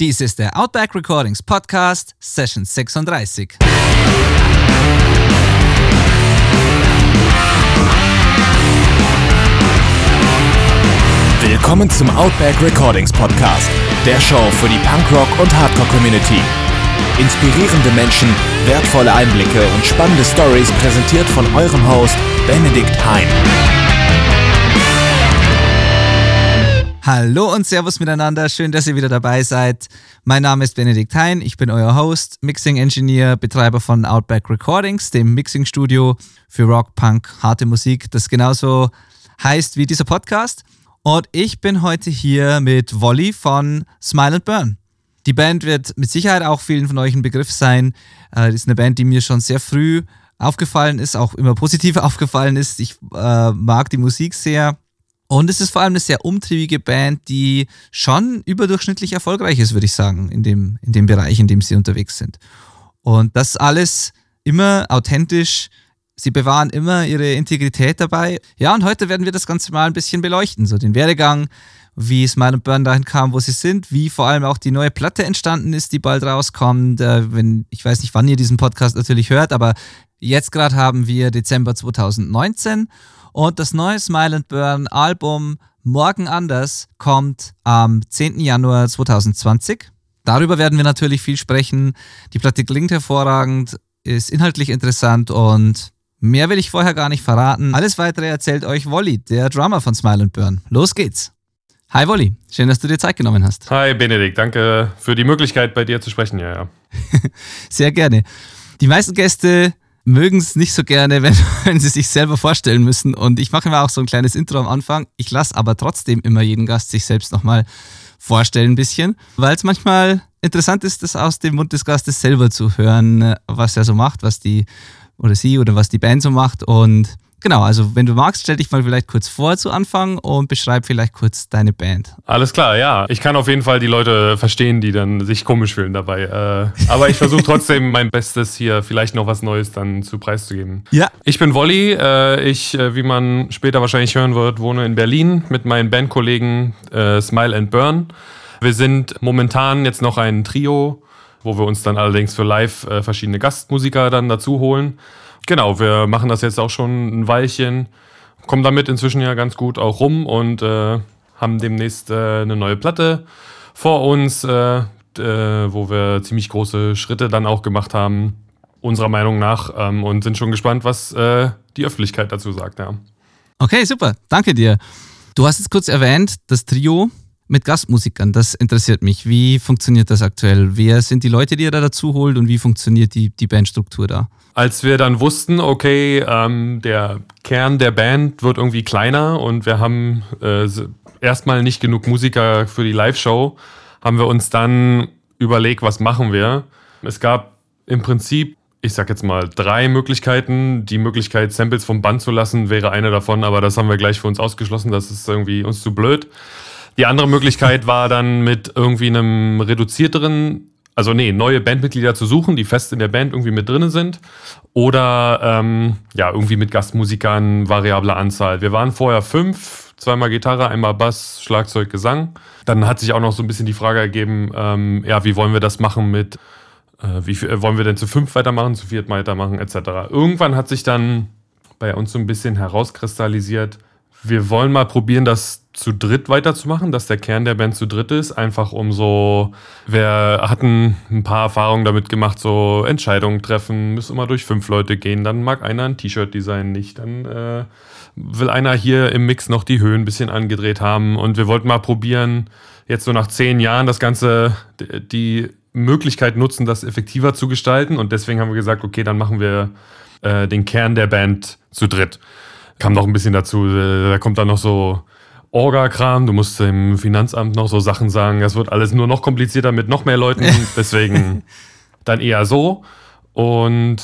Dies ist der Outback Recordings Podcast, Session 36. Willkommen zum Outback Recordings Podcast, der Show für die Punkrock- und Hardcore-Community. Inspirierende Menschen, wertvolle Einblicke und spannende Stories präsentiert von eurem Host Benedikt Hein. Hallo und Servus miteinander, schön, dass ihr wieder dabei seid. Mein Name ist Benedikt Hein, ich bin euer Host, Mixing Engineer, Betreiber von Outback Recordings, dem Mixing Studio für Rock, Punk, harte Musik, das genauso heißt wie dieser Podcast. Und ich bin heute hier mit Wolly von Smile and Burn. Die Band wird mit Sicherheit auch vielen von euch ein Begriff sein. Das ist eine Band, die mir schon sehr früh aufgefallen ist, auch immer positiv aufgefallen ist. Ich äh, mag die Musik sehr und es ist vor allem eine sehr umtriebige Band, die schon überdurchschnittlich erfolgreich ist, würde ich sagen, in dem, in dem Bereich, in dem sie unterwegs sind. Und das alles immer authentisch. Sie bewahren immer ihre Integrität dabei. Ja, und heute werden wir das Ganze mal ein bisschen beleuchten. So den Werdegang, wie Smile and Burn dahin kam, wo sie sind, wie vor allem auch die neue Platte entstanden ist, die bald rauskommt. Äh, wenn, ich weiß nicht, wann ihr diesen Podcast natürlich hört, aber jetzt gerade haben wir Dezember 2019 und das neue Smile and Burn Album Morgen anders kommt am 10. Januar 2020. Darüber werden wir natürlich viel sprechen. Die Platte klingt hervorragend, ist inhaltlich interessant und mehr will ich vorher gar nicht verraten. Alles weitere erzählt euch Wolli, der Drummer von Smile and Burn. Los geht's. Hi Wolli, schön, dass du dir Zeit genommen hast. Hi Benedikt, danke für die Möglichkeit, bei dir zu sprechen. Ja, ja. Sehr gerne. Die meisten Gäste mögen es nicht so gerne, wenn, wenn sie sich selber vorstellen müssen. Und ich mache immer auch so ein kleines Intro am Anfang. Ich lasse aber trotzdem immer jeden Gast sich selbst nochmal vorstellen ein bisschen, weil es manchmal interessant ist, das aus dem Mund des Gastes selber zu hören, was er so macht, was die oder sie oder was die Band so macht. Und Genau, also wenn du magst, stell dich mal vielleicht kurz vor zu Anfang und beschreib vielleicht kurz deine Band. Alles klar, ja. Ich kann auf jeden Fall die Leute verstehen, die dann sich komisch fühlen dabei. Äh, aber ich versuche trotzdem mein Bestes hier vielleicht noch was Neues dann zu preiszugeben. Ja. Ich bin Wolli. Äh, ich, äh, wie man später wahrscheinlich hören wird, wohne in Berlin mit meinen Bandkollegen Smile and Burn. Wir sind momentan jetzt noch ein Trio, wo wir uns dann allerdings für live verschiedene Gastmusiker dann dazu holen. Genau, wir machen das jetzt auch schon ein Weilchen, kommen damit inzwischen ja ganz gut auch rum und äh, haben demnächst äh, eine neue Platte vor uns, äh, äh wo wir ziemlich große Schritte dann auch gemacht haben, unserer Meinung nach, ähm, und sind schon gespannt, was äh, die Öffentlichkeit dazu sagt. Ja. Okay, super, danke dir. Du hast es kurz erwähnt, das Trio mit Gastmusikern, das interessiert mich. Wie funktioniert das aktuell? Wer sind die Leute, die ihr da dazu holt und wie funktioniert die, die Bandstruktur da? Als wir dann wussten, okay, ähm, der Kern der Band wird irgendwie kleiner und wir haben äh, erstmal nicht genug Musiker für die Live-Show, haben wir uns dann überlegt, was machen wir. Es gab im Prinzip, ich sag jetzt mal, drei Möglichkeiten. Die Möglichkeit, Samples vom Band zu lassen, wäre eine davon, aber das haben wir gleich für uns ausgeschlossen. Das ist irgendwie uns zu blöd. Die andere Möglichkeit war dann mit irgendwie einem reduzierteren also nee, neue Bandmitglieder zu suchen, die fest in der Band irgendwie mit drin sind. Oder ähm, ja, irgendwie mit Gastmusikern, variabler Anzahl. Wir waren vorher fünf, zweimal Gitarre, einmal Bass, Schlagzeug, Gesang. Dann hat sich auch noch so ein bisschen die Frage ergeben, ähm, ja, wie wollen wir das machen mit, äh, wie viel, wollen wir denn zu fünf weitermachen, zu viert weitermachen, etc. Irgendwann hat sich dann bei uns so ein bisschen herauskristallisiert, wir wollen mal probieren, das zu dritt weiterzumachen, dass der Kern der Band zu dritt ist. Einfach um so, wir hatten ein paar Erfahrungen damit gemacht, so Entscheidungen treffen, müssen immer durch fünf Leute gehen, dann mag einer ein T-Shirt designen nicht, dann äh, will einer hier im Mix noch die Höhen ein bisschen angedreht haben. Und wir wollten mal probieren, jetzt so nach zehn Jahren das Ganze, die Möglichkeit nutzen, das effektiver zu gestalten. Und deswegen haben wir gesagt, okay, dann machen wir äh, den Kern der Band zu dritt kam noch ein bisschen dazu, äh, da kommt dann noch so Orga-Kram, du musst im Finanzamt noch so Sachen sagen, das wird alles nur noch komplizierter mit noch mehr Leuten, deswegen dann eher so. Und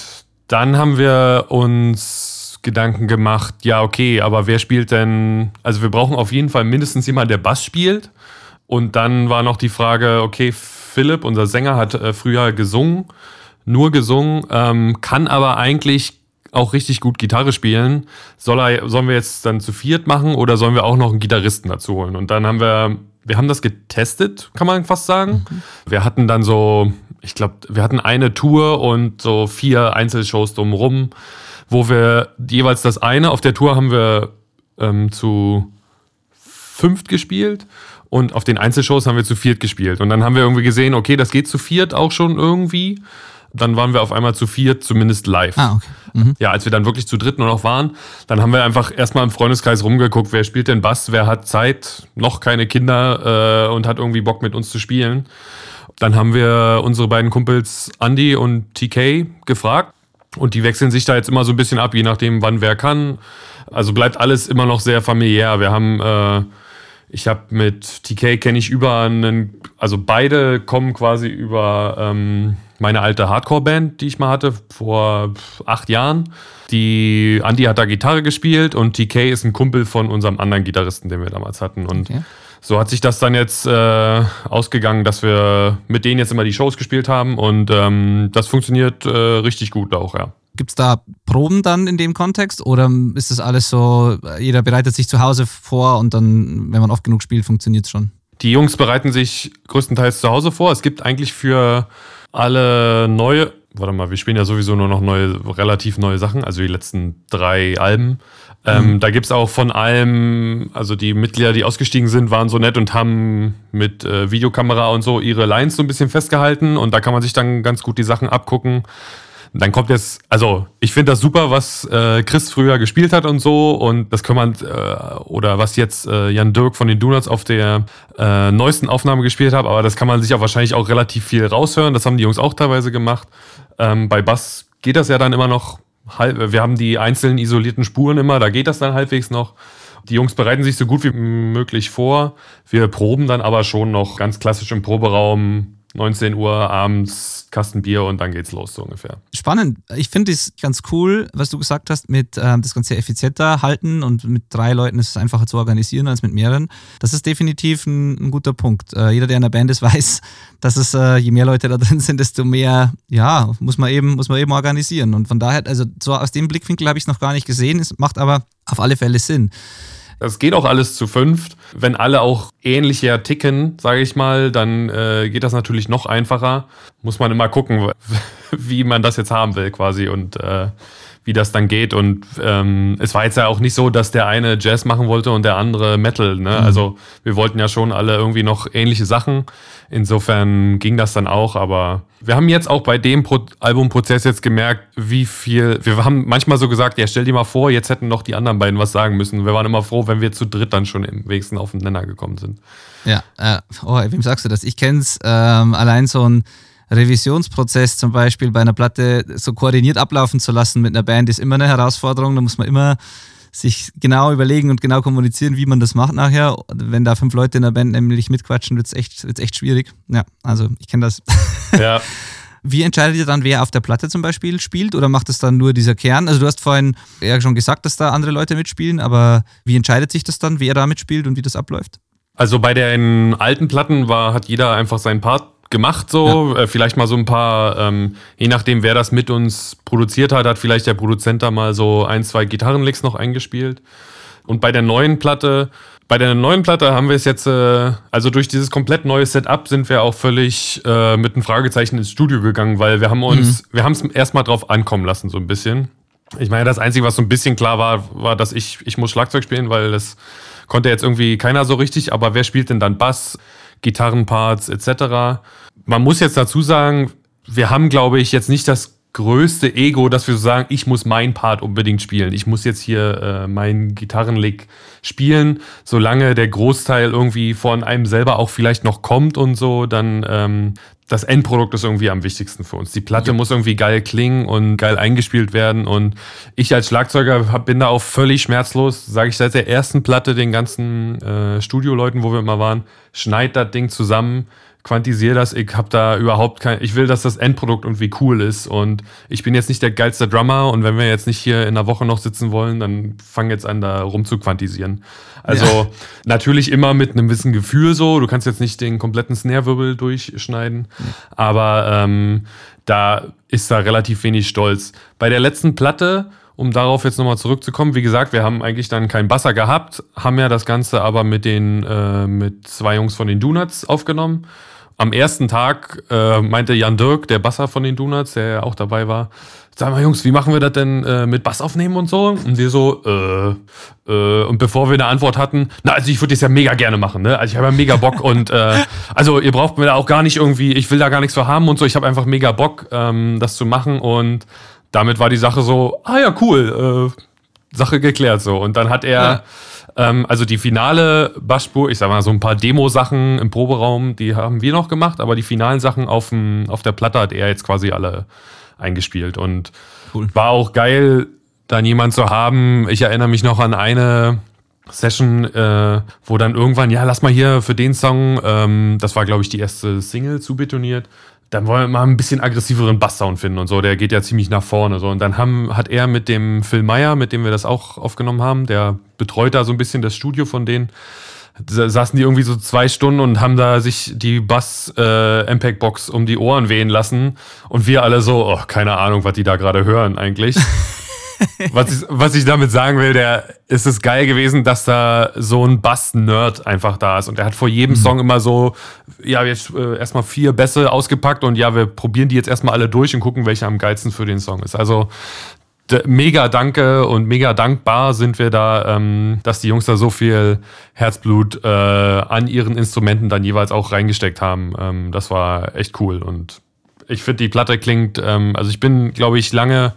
dann haben wir uns Gedanken gemacht, ja, okay, aber wer spielt denn, also wir brauchen auf jeden Fall mindestens jemanden, der Bass spielt. Und dann war noch die Frage, okay, Philipp, unser Sänger, hat äh, früher gesungen, nur gesungen, ähm, kann aber eigentlich auch richtig gut Gitarre spielen. Soll er, sollen wir jetzt dann zu viert machen oder sollen wir auch noch einen Gitarristen dazu holen? Und dann haben wir wir haben das getestet, kann man fast sagen. Mhm. Wir hatten dann so, ich glaube, wir hatten eine Tour und so vier Einzelshows drumherum, wo wir jeweils das eine, auf der Tour haben wir ähm, zu fünft gespielt und auf den Einzelshows haben wir zu viert gespielt. Und dann haben wir irgendwie gesehen, okay, das geht zu viert auch schon irgendwie. Dann waren wir auf einmal zu viert, zumindest live. Ah, okay. Mhm. Ja, als wir dann wirklich zu dritt nur noch waren, dann haben wir einfach erstmal im Freundeskreis rumgeguckt, wer spielt denn Bass, wer hat Zeit, noch keine Kinder äh, und hat irgendwie Bock mit uns zu spielen. Dann haben wir unsere beiden Kumpels Andy und TK gefragt. Und die wechseln sich da jetzt immer so ein bisschen ab, je nachdem, wann wer kann. Also bleibt alles immer noch sehr familiär. Wir haben, äh, ich habe mit TK kenne ich über einen, also beide kommen quasi über ähm, meine alte Hardcore-Band, die ich mal hatte vor acht Jahren. Die Andy hat da Gitarre gespielt und TK ist ein Kumpel von unserem anderen Gitarristen, den wir damals hatten. Und okay. so hat sich das dann jetzt äh, ausgegangen, dass wir mit denen jetzt immer die Shows gespielt haben und ähm, das funktioniert äh, richtig gut auch, ja. Gibt es da Proben dann in dem Kontext oder ist das alles so, jeder bereitet sich zu Hause vor und dann, wenn man oft genug spielt, funktioniert es schon? Die Jungs bereiten sich größtenteils zu Hause vor. Es gibt eigentlich für alle neue, warte mal, wir spielen ja sowieso nur noch neue, relativ neue Sachen, also die letzten drei Alben. Ähm, mhm. da gibt es auch von allem, also die Mitglieder, die ausgestiegen sind, waren so nett und haben mit äh, Videokamera und so ihre Lines so ein bisschen festgehalten und da kann man sich dann ganz gut die Sachen abgucken. Dann kommt jetzt, also ich finde das super, was äh, Chris früher gespielt hat und so und das kann man, äh, oder was jetzt äh, Jan Dirk von den Donuts auf der äh, neuesten Aufnahme gespielt hat, aber das kann man sich auch wahrscheinlich auch relativ viel raushören. Das haben die Jungs auch teilweise gemacht. Ähm, bei Bass geht das ja dann immer noch halb, wir haben die einzelnen isolierten Spuren immer, da geht das dann halbwegs noch. Die Jungs bereiten sich so gut wie möglich vor. Wir proben dann aber schon noch ganz klassisch im Proberaum 19 Uhr abends, Kasten Bier und dann geht's los, so ungefähr. Spannend. Ich finde es ganz cool, was du gesagt hast, mit ähm, das Ganze effizienter halten und mit drei Leuten ist es einfacher zu organisieren als mit mehreren. Das ist definitiv ein, ein guter Punkt. Äh, jeder, der in der Band ist, weiß, dass es, äh, je mehr Leute da drin sind, desto mehr, ja, muss man eben, muss man eben organisieren. Und von daher, also so aus dem Blickwinkel habe ich es noch gar nicht gesehen. Es macht aber auf alle Fälle Sinn. Das geht auch alles zu fünft. Wenn alle auch ähnlicher ticken, sage ich mal, dann äh, geht das natürlich noch einfacher. Muss man immer gucken, wie man das jetzt haben will quasi und äh, wie das dann geht. Und ähm, es war jetzt ja auch nicht so, dass der eine Jazz machen wollte und der andere Metal. Ne? Mhm. Also wir wollten ja schon alle irgendwie noch ähnliche Sachen. Insofern ging das dann auch, aber wir haben jetzt auch bei dem Pro Albumprozess jetzt gemerkt, wie viel. Wir haben manchmal so gesagt, ja, stell dir mal vor, jetzt hätten noch die anderen beiden was sagen müssen. Wir waren immer froh, wenn wir zu dritt dann schon im wenigsten auf den Nenner gekommen sind. Ja, äh, oh, wem sagst du das? Ich kenn's ähm, allein so ein Revisionsprozess zum Beispiel bei einer Platte so koordiniert ablaufen zu lassen mit einer Band ist immer eine Herausforderung. Da muss man immer sich genau überlegen und genau kommunizieren, wie man das macht nachher. Wenn da fünf Leute in der Band nämlich mitquatschen, wird es echt, wird's echt schwierig. Ja, also ich kenne das. Ja. Wie entscheidet ihr dann, wer auf der Platte zum Beispiel spielt oder macht es dann nur dieser Kern? Also du hast vorhin ja schon gesagt, dass da andere Leute mitspielen, aber wie entscheidet sich das dann, wer da mitspielt und wie das abläuft? Also bei den alten Platten war, hat jeder einfach seinen Part gemacht so. Ja. Äh, vielleicht mal so ein paar, ähm, je nachdem, wer das mit uns produziert hat, hat vielleicht der Produzent da mal so ein, zwei Gitarrenlicks noch eingespielt. Und bei der neuen Platte, bei der neuen Platte haben wir es jetzt, äh, also durch dieses komplett neue Setup sind wir auch völlig äh, mit einem Fragezeichen ins Studio gegangen, weil wir haben uns, mhm. wir haben es erstmal drauf ankommen lassen, so ein bisschen. Ich meine, das Einzige, was so ein bisschen klar war, war, dass ich, ich muss Schlagzeug spielen, weil das konnte jetzt irgendwie keiner so richtig, aber wer spielt denn dann Bass? Gitarrenparts etc. Man muss jetzt dazu sagen, wir haben, glaube ich, jetzt nicht das größte Ego, dass wir so sagen, ich muss meinen Part unbedingt spielen. Ich muss jetzt hier äh, meinen Gitarrenlick spielen. Solange der Großteil irgendwie von einem selber auch vielleicht noch kommt und so, dann ähm, das Endprodukt ist irgendwie am wichtigsten für uns. Die Platte ja. muss irgendwie geil klingen und geil eingespielt werden. Und ich als Schlagzeuger hab, bin da auch völlig schmerzlos, sage ich seit der ersten Platte den ganzen äh, Studioleuten, wo wir immer waren, schneid das Ding zusammen, quantisiere das. Ich habe da überhaupt kein, ich will, dass das Endprodukt irgendwie cool ist. Und ich bin jetzt nicht der geilste Drummer. Und wenn wir jetzt nicht hier in einer Woche noch sitzen wollen, dann fang jetzt an, da rum zu quantisieren. Also ja. natürlich immer mit einem gewissen Gefühl so. Du kannst jetzt nicht den kompletten Snare-Wirbel durchschneiden. Ja. Aber ähm, da ist da relativ wenig Stolz. Bei der letzten Platte um darauf jetzt nochmal zurückzukommen. Wie gesagt, wir haben eigentlich dann keinen Basser gehabt, haben ja das Ganze aber mit den äh, mit zwei Jungs von den Donuts aufgenommen. Am ersten Tag äh, meinte Jan Dirk, der Basser von den Donuts, der ja auch dabei war, sag mal Jungs, wie machen wir das denn äh, mit Bass aufnehmen und so? Und wir so, äh, äh, und bevor wir eine Antwort hatten, na, also ich würde das ja mega gerne machen, ne? Also ich habe ja mega Bock und äh, also ihr braucht mir da auch gar nicht irgendwie, ich will da gar nichts für haben und so, ich habe einfach mega Bock, ähm, das zu machen und damit war die Sache so, ah ja, cool, äh, Sache geklärt so. Und dann hat er, ja. Ähm, also die finale Bassspur, ich sag mal so ein paar Demo-Sachen im Proberaum, die haben wir noch gemacht, aber die finalen Sachen auf, dem, auf der Platte hat er jetzt quasi alle eingespielt. Und cool. war auch geil, dann jemand zu haben. Ich erinnere mich noch an eine Session, äh, wo dann irgendwann, ja, lass mal hier für den Song, ähm, das war, glaube ich, die erste Single zu betoniert. Dann wollen wir mal ein bisschen aggressiveren Basssound finden und so. Der geht ja ziemlich nach vorne. So. Und dann haben, hat er mit dem Phil Meyer, mit dem wir das auch aufgenommen haben, der betreut da so ein bisschen das Studio von denen, saßen die irgendwie so zwei Stunden und haben da sich die Bass äh, um die Ohren wehen lassen und wir alle so, oh, keine Ahnung, was die da gerade hören eigentlich. was, ich, was ich damit sagen will, der ist es geil gewesen, dass da so ein Bass-Nerd einfach da ist. Und er hat vor jedem mhm. Song immer so, ja, jetzt äh, erstmal vier Bässe ausgepackt und ja, wir probieren die jetzt erstmal alle durch und gucken, welcher am geilsten für den Song ist. Also mega danke und mega dankbar sind wir da, ähm, dass die Jungs da so viel Herzblut äh, an ihren Instrumenten dann jeweils auch reingesteckt haben. Ähm, das war echt cool und ich finde, die Platte klingt, ähm, also ich bin, glaube ich, lange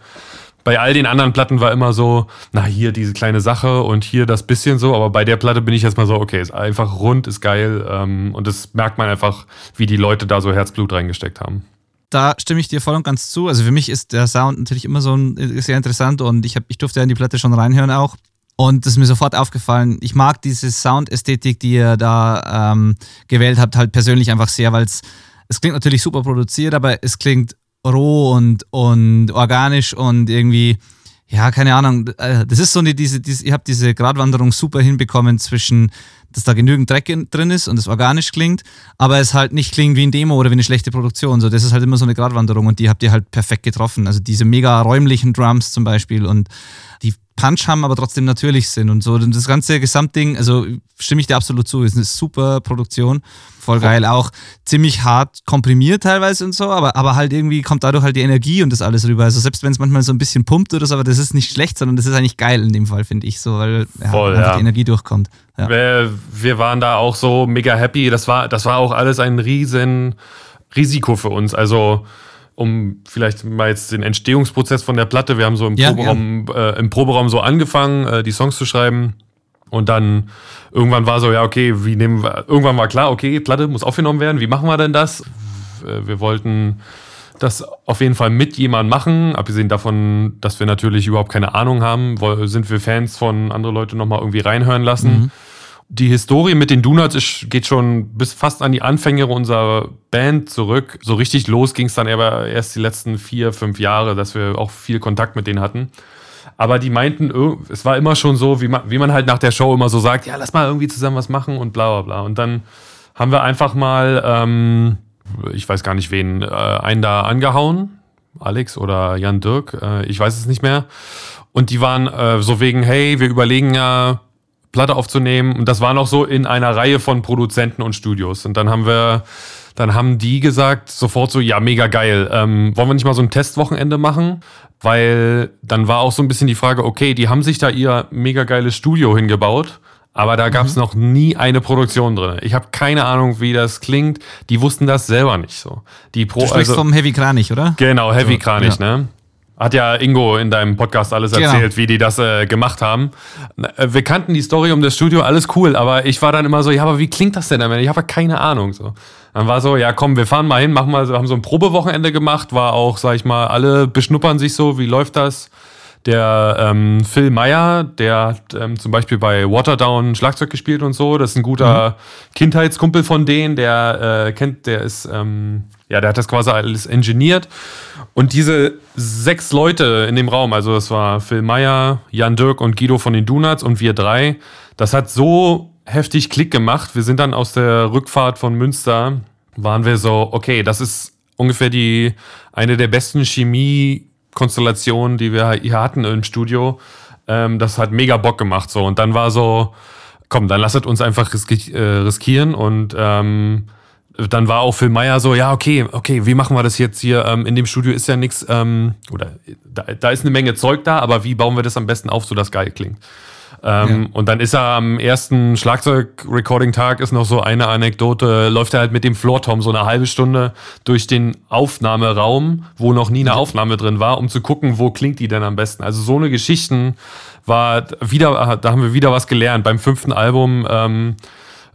bei all den anderen Platten war immer so, na hier diese kleine Sache und hier das bisschen so, aber bei der Platte bin ich jetzt mal so, okay, ist einfach rund, ist geil ähm, und das merkt man einfach, wie die Leute da so Herzblut reingesteckt haben da stimme ich dir voll und ganz zu. Also für mich ist der Sound natürlich immer so ein, sehr interessant und ich, hab, ich durfte ja in die Platte schon reinhören auch. Und das ist mir sofort aufgefallen. Ich mag diese Soundästhetik, die ihr da ähm, gewählt habt, halt persönlich einfach sehr, weil es es klingt natürlich super produziert, aber es klingt roh und, und organisch und irgendwie, ja, keine Ahnung. Äh, das ist so eine, diese, diese ihr habt diese Gratwanderung super hinbekommen zwischen dass da genügend Dreck in, drin ist und es organisch klingt, aber es halt nicht klingt wie ein Demo oder wie eine schlechte Produktion. So, das ist halt immer so eine Gratwanderung und die habt ihr halt perfekt getroffen. Also diese mega räumlichen Drums zum Beispiel und die Punch haben, aber trotzdem natürlich sind und so. Und das ganze Gesamtding, also stimme ich dir absolut zu, ist eine super Produktion. Voll geil. Auch ziemlich hart komprimiert teilweise und so, aber, aber halt irgendwie kommt dadurch halt die Energie und das alles rüber. Also selbst wenn es manchmal so ein bisschen pumpt oder so, aber das ist nicht schlecht, sondern das ist eigentlich geil in dem Fall, finde ich so, weil ja, Voll, ja. die Energie durchkommt. Ja. Wir, wir waren da auch so mega happy. Das war, das war auch alles ein riesen Risiko für uns. Also um vielleicht mal jetzt den Entstehungsprozess von der Platte. Wir haben so im, ja, Proberaum, ja. Äh, im Proberaum so angefangen, äh, die Songs zu schreiben. Und dann irgendwann war so, ja, okay, wie nehmen wir, irgendwann war klar, okay, Platte muss aufgenommen werden. Wie machen wir denn das? Äh, wir wollten das auf jeden Fall mit jemandem machen. Abgesehen davon, dass wir natürlich überhaupt keine Ahnung haben, sind wir Fans von andere Leute nochmal irgendwie reinhören lassen. Mhm die Historie mit den Donuts ist, geht schon bis fast an die Anfänge unserer Band zurück. So richtig los ging es dann aber erst die letzten vier, fünf Jahre, dass wir auch viel Kontakt mit denen hatten. Aber die meinten, es war immer schon so, wie man, wie man halt nach der Show immer so sagt, ja, lass mal irgendwie zusammen was machen und bla bla bla. Und dann haben wir einfach mal, ähm, ich weiß gar nicht wen, äh, einen da angehauen. Alex oder Jan Dirk, äh, ich weiß es nicht mehr. Und die waren äh, so wegen, hey, wir überlegen ja, Platte aufzunehmen. Und das war noch so in einer Reihe von Produzenten und Studios. Und dann haben wir, dann haben die gesagt, sofort so, ja, mega geil. Ähm, wollen wir nicht mal so ein Testwochenende machen? Weil dann war auch so ein bisschen die Frage, okay, die haben sich da ihr mega geiles Studio hingebaut. Aber da gab es mhm. noch nie eine Produktion drin. Ich habe keine Ahnung, wie das klingt. Die wussten das selber nicht so. Die Pro, du sprichst also, vom Heavy Kranich, oder? Genau, Heavy so, Kranich, ja. ne? Hat ja Ingo in deinem Podcast alles genau. erzählt, genau. wie die das äh, gemacht haben. Äh, wir kannten die Story um das Studio, alles cool, aber ich war dann immer so, ja, aber wie klingt das denn dann? Ich habe ja keine Ahnung. So. Dann war so, ja, komm, wir fahren mal hin, machen mal, haben so ein Probewochenende gemacht, war auch, sag ich mal, alle beschnuppern sich so, wie läuft das? Der ähm, Phil Meyer, der hat ähm, zum Beispiel bei Waterdown Schlagzeug gespielt und so. Das ist ein guter mhm. Kindheitskumpel von denen, der äh, kennt, der ist, ähm, ja, der hat das quasi alles engineert. Und diese sechs Leute in dem Raum, also das war Phil Meyer, Jan Dirk und Guido von den Donuts und wir drei, das hat so heftig Klick gemacht. Wir sind dann aus der Rückfahrt von Münster, waren wir so, okay, das ist ungefähr die eine der besten Chemie Konstellation, die wir hier hatten im Studio, ähm, das hat mega Bock gemacht so. Und dann war so, komm, dann lasst uns einfach riski äh, riskieren und ähm, dann war auch Phil Meyer so, ja, okay, okay, wie machen wir das jetzt hier? Ähm, in dem Studio ist ja nichts, ähm, oder da, da ist eine Menge Zeug da, aber wie bauen wir das am besten auf, so dass geil klingt? Ähm, ja. Und dann ist er am ersten Schlagzeug-Recording-Tag ist noch so eine Anekdote, läuft er halt mit dem Floor-Tom so eine halbe Stunde durch den Aufnahmeraum, wo noch nie eine Aufnahme drin war, um zu gucken, wo klingt die denn am besten. Also so eine Geschichten war wieder, da haben wir wieder was gelernt. Beim fünften Album, ähm,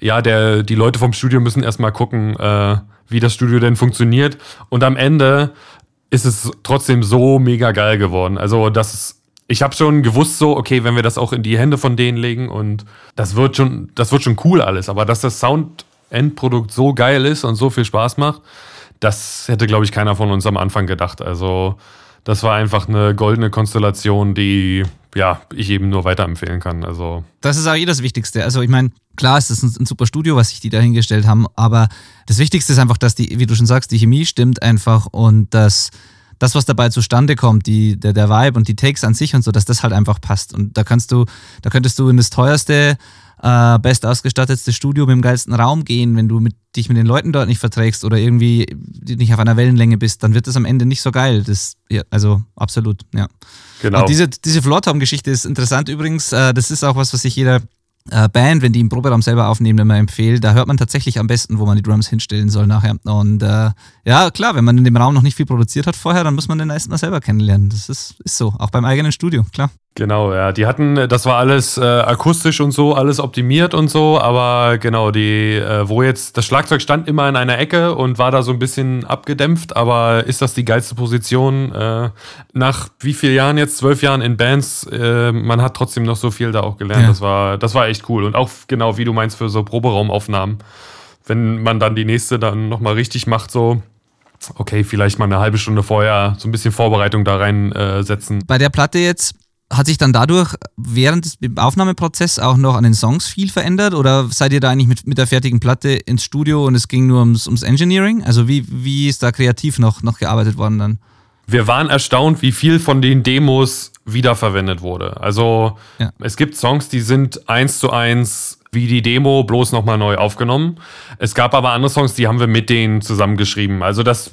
ja, der, die Leute vom Studio müssen erstmal gucken, äh, wie das Studio denn funktioniert. Und am Ende ist es trotzdem so mega geil geworden. Also, das ist ich habe schon gewusst so, okay, wenn wir das auch in die Hände von denen legen und das wird schon, das wird schon cool alles, aber dass das Sound-Endprodukt so geil ist und so viel Spaß macht, das hätte, glaube ich, keiner von uns am Anfang gedacht. Also das war einfach eine goldene Konstellation, die ja, ich eben nur weiterempfehlen kann. Also das ist auch eh das Wichtigste. Also ich meine, klar ist das ein, ein, super Studio, was sich die da hingestellt haben, aber das Wichtigste ist einfach, dass die, wie du schon sagst, die Chemie stimmt einfach und dass das, was dabei zustande kommt, die, der, der Vibe und die Takes an sich und so, dass das halt einfach passt. Und da kannst du, da könntest du in das teuerste, äh, best ausgestattetste Studio mit dem geilsten Raum gehen, wenn du mit, dich mit den Leuten dort nicht verträgst oder irgendwie nicht auf einer Wellenlänge bist, dann wird das am Ende nicht so geil. Das, ja, also absolut, ja. Genau. Und diese, diese Floortom-Geschichte ist interessant übrigens. Äh, das ist auch was, was sich jeder Band, wenn die im Proberaum selber aufnehmen, immer empfehlt. Da hört man tatsächlich am besten, wo man die Drums hinstellen soll nachher. Und äh, ja, klar, wenn man in dem Raum noch nicht viel produziert hat vorher, dann muss man den erstmal selber kennenlernen. Das ist, ist so, auch beim eigenen Studio, klar. Genau, ja. Die hatten, das war alles äh, akustisch und so, alles optimiert und so, aber genau, die, äh, wo jetzt, das Schlagzeug stand immer in einer Ecke und war da so ein bisschen abgedämpft, aber ist das die geilste Position? Äh, nach wie vielen Jahren jetzt, zwölf Jahren in Bands, äh, man hat trotzdem noch so viel da auch gelernt. Ja. Das war, das war echt cool. Und auch genau, wie du meinst, für so Proberaumaufnahmen. Wenn man dann die nächste dann nochmal richtig macht, so, okay, vielleicht mal eine halbe Stunde vorher so ein bisschen Vorbereitung da reinsetzen. Bei der Platte jetzt, hat sich dann dadurch während des Aufnahmeprozesses auch noch an den Songs viel verändert oder seid ihr da eigentlich mit, mit der fertigen Platte ins Studio und es ging nur ums, ums Engineering? Also wie, wie ist da kreativ noch, noch gearbeitet worden dann? Wir waren erstaunt, wie viel von den Demos wiederverwendet wurde. Also ja. es gibt Songs, die sind eins zu eins wie die Demo, bloß nochmal neu aufgenommen. Es gab aber andere Songs, die haben wir mit denen zusammengeschrieben. Also das,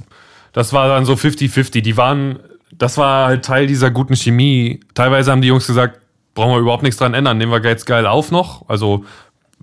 das war dann so 50-50. Die waren das war halt Teil dieser guten Chemie. Teilweise haben die Jungs gesagt, brauchen wir überhaupt nichts dran ändern, nehmen wir jetzt geil auf noch. Also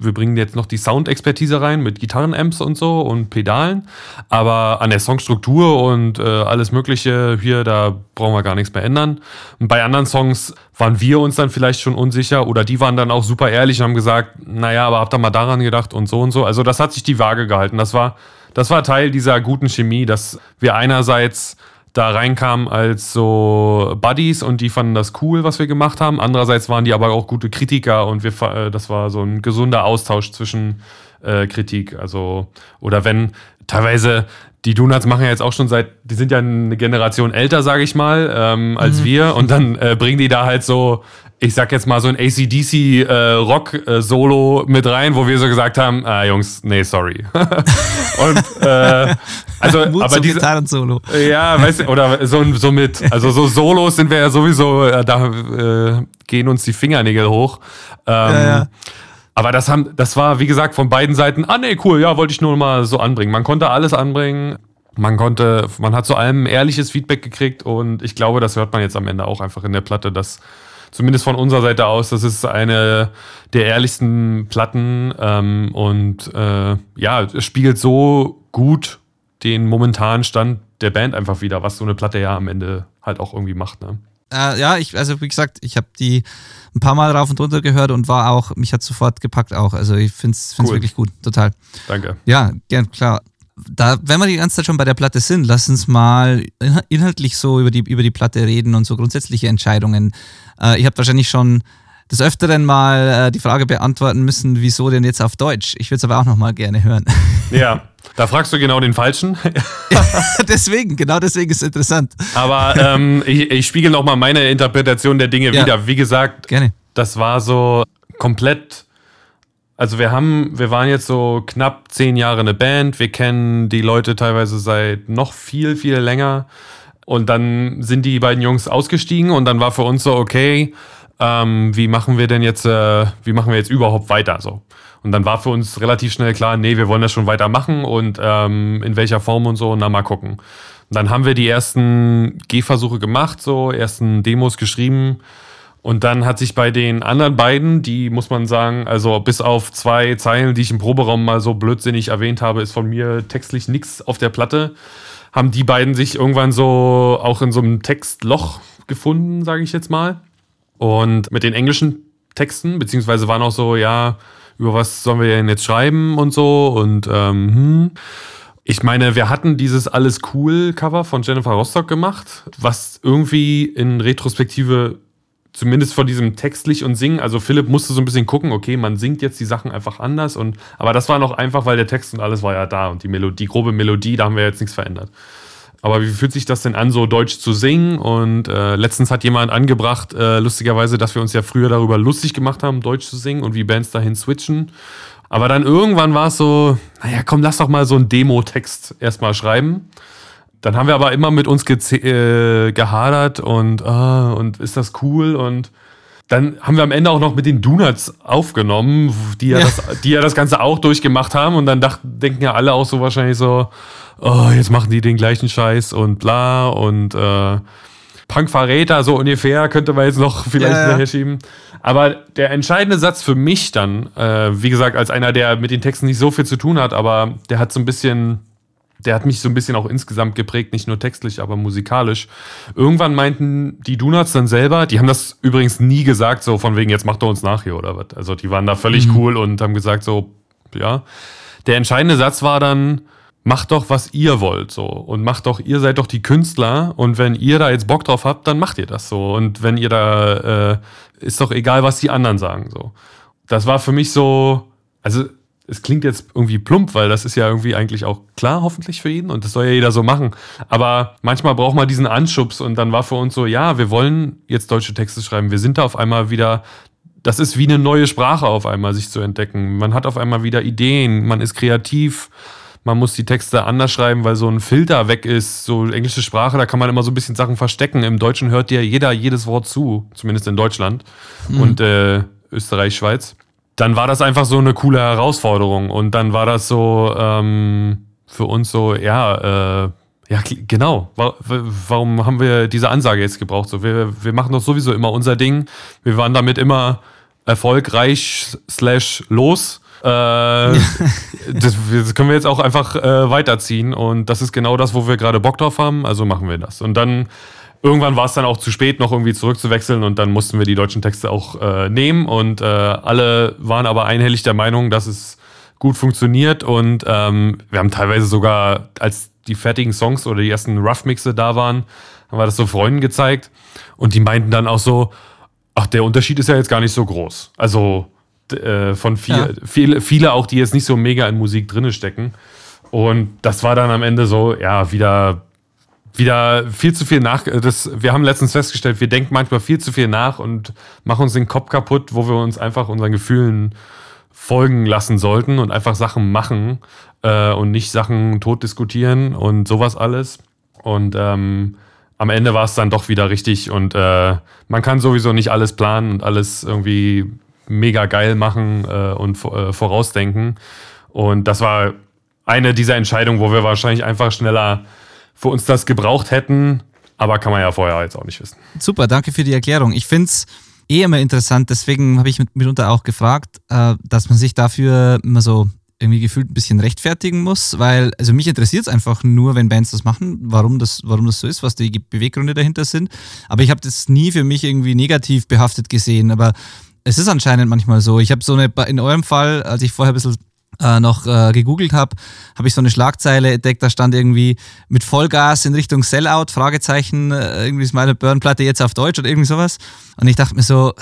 wir bringen jetzt noch die Soundexpertise rein mit Gitarrenamps und so und Pedalen. Aber an der Songstruktur und äh, alles Mögliche hier, da brauchen wir gar nichts mehr ändern. Und bei anderen Songs waren wir uns dann vielleicht schon unsicher oder die waren dann auch super ehrlich und haben gesagt, naja, aber habt ihr mal daran gedacht und so und so. Also das hat sich die Waage gehalten. Das war, das war Teil dieser guten Chemie, dass wir einerseits da reinkamen als so Buddies und die fanden das cool, was wir gemacht haben. Andererseits waren die aber auch gute Kritiker und wir, äh, das war so ein gesunder Austausch zwischen äh, Kritik. Also, oder wenn teilweise die Donuts machen ja jetzt auch schon seit, die sind ja eine Generation älter, sage ich mal, ähm, als mhm. wir. Und dann äh, bringen die da halt so ich sag jetzt mal so ein ACDC äh, Rock äh, Solo mit rein, wo wir so gesagt haben, ah, Jungs, nee, sorry. und äh, also Mut aber diese Solo. Ja, weißt du, oder so so mit also so Solos sind wir ja sowieso äh, da äh, gehen uns die Fingernägel hoch. Ähm, ja, ja. Aber das haben das war wie gesagt von beiden Seiten, ah nee, cool, ja, wollte ich nur mal so anbringen. Man konnte alles anbringen. Man konnte, man hat zu allem ehrliches Feedback gekriegt und ich glaube, das hört man jetzt am Ende auch einfach in der Platte, dass zumindest von unserer Seite aus, das ist eine der ehrlichsten Platten ähm, und äh, ja, es spiegelt so gut den momentanen Stand der Band einfach wieder, was so eine Platte ja am Ende halt auch irgendwie macht. Ne? Äh, ja, ich, also wie gesagt, ich habe die ein paar Mal rauf und runter gehört und war auch, mich hat sofort gepackt auch. Also ich finde es cool. wirklich gut, total. Danke. Ja, gern, klar da, wenn wir die ganze Zeit schon bei der Platte sind, lass uns mal inhaltlich so über die, über die Platte reden und so grundsätzliche Entscheidungen. Äh, ihr habt wahrscheinlich schon des Öfteren mal äh, die Frage beantworten müssen, wieso denn jetzt auf Deutsch? Ich würde es aber auch noch mal gerne hören. Ja, da fragst du genau den Falschen. deswegen, genau deswegen ist es interessant. Aber ähm, ich, ich spiegel noch mal meine Interpretation der Dinge ja. wieder. Wie gesagt, gerne. das war so komplett also wir haben, wir waren jetzt so knapp zehn Jahre eine Band. Wir kennen die Leute teilweise seit noch viel, viel länger. Und dann sind die beiden Jungs ausgestiegen und dann war für uns so, okay, ähm, wie machen wir denn jetzt, äh, wie machen wir jetzt überhaupt weiter? So. Und dann war für uns relativ schnell klar, nee, wir wollen das schon weitermachen und ähm, in welcher Form und so, na mal gucken. Und dann haben wir die ersten Gehversuche gemacht, so ersten Demos geschrieben. Und dann hat sich bei den anderen beiden, die muss man sagen, also bis auf zwei Zeilen, die ich im Proberaum mal so blödsinnig erwähnt habe, ist von mir textlich nichts auf der Platte haben die beiden sich irgendwann so auch in so einem Textloch gefunden, sage ich jetzt mal. Und mit den englischen Texten, beziehungsweise waren auch so, ja, über was sollen wir denn jetzt schreiben und so. Und ähm, hm. ich meine, wir hatten dieses Alles cool Cover von Jennifer Rostock gemacht, was irgendwie in Retrospektive zumindest von diesem textlich und singen, also Philipp musste so ein bisschen gucken, okay, man singt jetzt die Sachen einfach anders und aber das war noch einfach, weil der Text und alles war ja da und die Melodie, die grobe Melodie, da haben wir jetzt nichts verändert. Aber wie fühlt sich das denn an, so Deutsch zu singen? Und äh, letztens hat jemand angebracht, äh, lustigerweise, dass wir uns ja früher darüber lustig gemacht haben, Deutsch zu singen und wie Bands dahin switchen. Aber dann irgendwann war es so, naja, komm, lass doch mal so einen Demo-Text erstmal schreiben. Dann haben wir aber immer mit uns äh, gehadert und, ah, und ist das cool und dann haben wir am Ende auch noch mit den Donuts aufgenommen, die ja, ja. Das, die ja das Ganze auch durchgemacht haben und dann dachten, denken ja alle auch so wahrscheinlich so, oh, jetzt machen die den gleichen Scheiß und bla und äh, Punkverräter, so ungefähr, könnte man jetzt noch vielleicht ja, ja. schieben. Aber der entscheidende Satz für mich dann, äh, wie gesagt, als einer, der mit den Texten nicht so viel zu tun hat, aber der hat so ein bisschen der hat mich so ein bisschen auch insgesamt geprägt, nicht nur textlich, aber musikalisch. Irgendwann meinten die Donuts dann selber, die haben das übrigens nie gesagt, so von wegen, jetzt macht er uns nach hier oder was. Also die waren da völlig mhm. cool und haben gesagt, so, ja. Der entscheidende Satz war dann, macht doch, was ihr wollt, so. Und macht doch, ihr seid doch die Künstler und wenn ihr da jetzt Bock drauf habt, dann macht ihr das so. Und wenn ihr da, äh, ist doch egal, was die anderen sagen, so. Das war für mich so, also es klingt jetzt irgendwie plump, weil das ist ja irgendwie eigentlich auch klar, hoffentlich für jeden und das soll ja jeder so machen. Aber manchmal braucht man diesen Anschubs und dann war für uns so, ja, wir wollen jetzt deutsche Texte schreiben. Wir sind da auf einmal wieder, das ist wie eine neue Sprache auf einmal sich zu entdecken. Man hat auf einmal wieder Ideen, man ist kreativ. Man muss die Texte anders schreiben, weil so ein Filter weg ist. So englische Sprache, da kann man immer so ein bisschen Sachen verstecken. Im Deutschen hört dir jeder jedes Wort zu, zumindest in Deutschland mhm. und äh, Österreich, Schweiz dann war das einfach so eine coole Herausforderung. Und dann war das so ähm, für uns so, ja, äh, ja, genau. Warum haben wir diese Ansage jetzt gebraucht? So, wir, wir machen doch sowieso immer unser Ding. Wir waren damit immer erfolgreich slash los. Äh, das, das, können wir jetzt auch einfach äh, weiterziehen. Und das ist genau das, wo wir gerade Bock drauf haben. Also machen wir das. Und dann irgendwann war es dann auch zu spät, noch irgendwie zurückzuwechseln und dann mussten wir die deutschen Texte auch äh, nehmen und äh, alle waren aber einhellig der Meinung, dass es gut funktioniert und ähm, wir haben teilweise sogar, als die fertigen Songs oder die ersten Rough-Mixe da waren, haben wir das so Freunden gezeigt und die meinten dann auch so, ach, der Unterschied ist ja jetzt gar nicht so groß. Also äh, von viel, ja. viele, viele auch, die jetzt nicht so mega in Musik drinne stecken. Und das war dann am Ende so, ja, wieder wieder viel zu viel nach. Das, wir haben letztens festgestellt, wir denken manchmal viel zu viel nach und machen uns den Kopf kaputt, wo wir uns einfach unseren Gefühlen folgen lassen sollten und einfach Sachen machen äh, und nicht Sachen tot diskutieren und sowas alles. Und ähm, am Ende war es dann doch wieder richtig und äh, man kann sowieso nicht alles planen und alles irgendwie mega geil machen äh, und äh, vorausdenken. Und das war eine dieser Entscheidungen, wo wir wahrscheinlich einfach schneller für uns das gebraucht hätten. Aber kann man ja vorher jetzt auch nicht wissen. Super, danke für die Erklärung. Ich finde es eh immer interessant, deswegen habe ich mitunter auch gefragt, äh, dass man sich dafür immer so irgendwie gefühlt ein bisschen rechtfertigen muss, weil, also mich interessiert es einfach nur, wenn Bands das machen, warum das, warum das so ist, was die Beweggründe dahinter sind. Aber ich habe das nie für mich irgendwie negativ behaftet gesehen. Aber es ist anscheinend manchmal so. Ich habe so eine, in eurem Fall, als ich vorher ein bisschen äh, noch äh, gegoogelt habe, habe ich so eine Schlagzeile entdeckt, da stand irgendwie mit Vollgas in Richtung Sellout, Fragezeichen, äh, irgendwie ist meine Burn-Platte jetzt auf Deutsch oder irgendwie sowas. Und ich dachte mir so,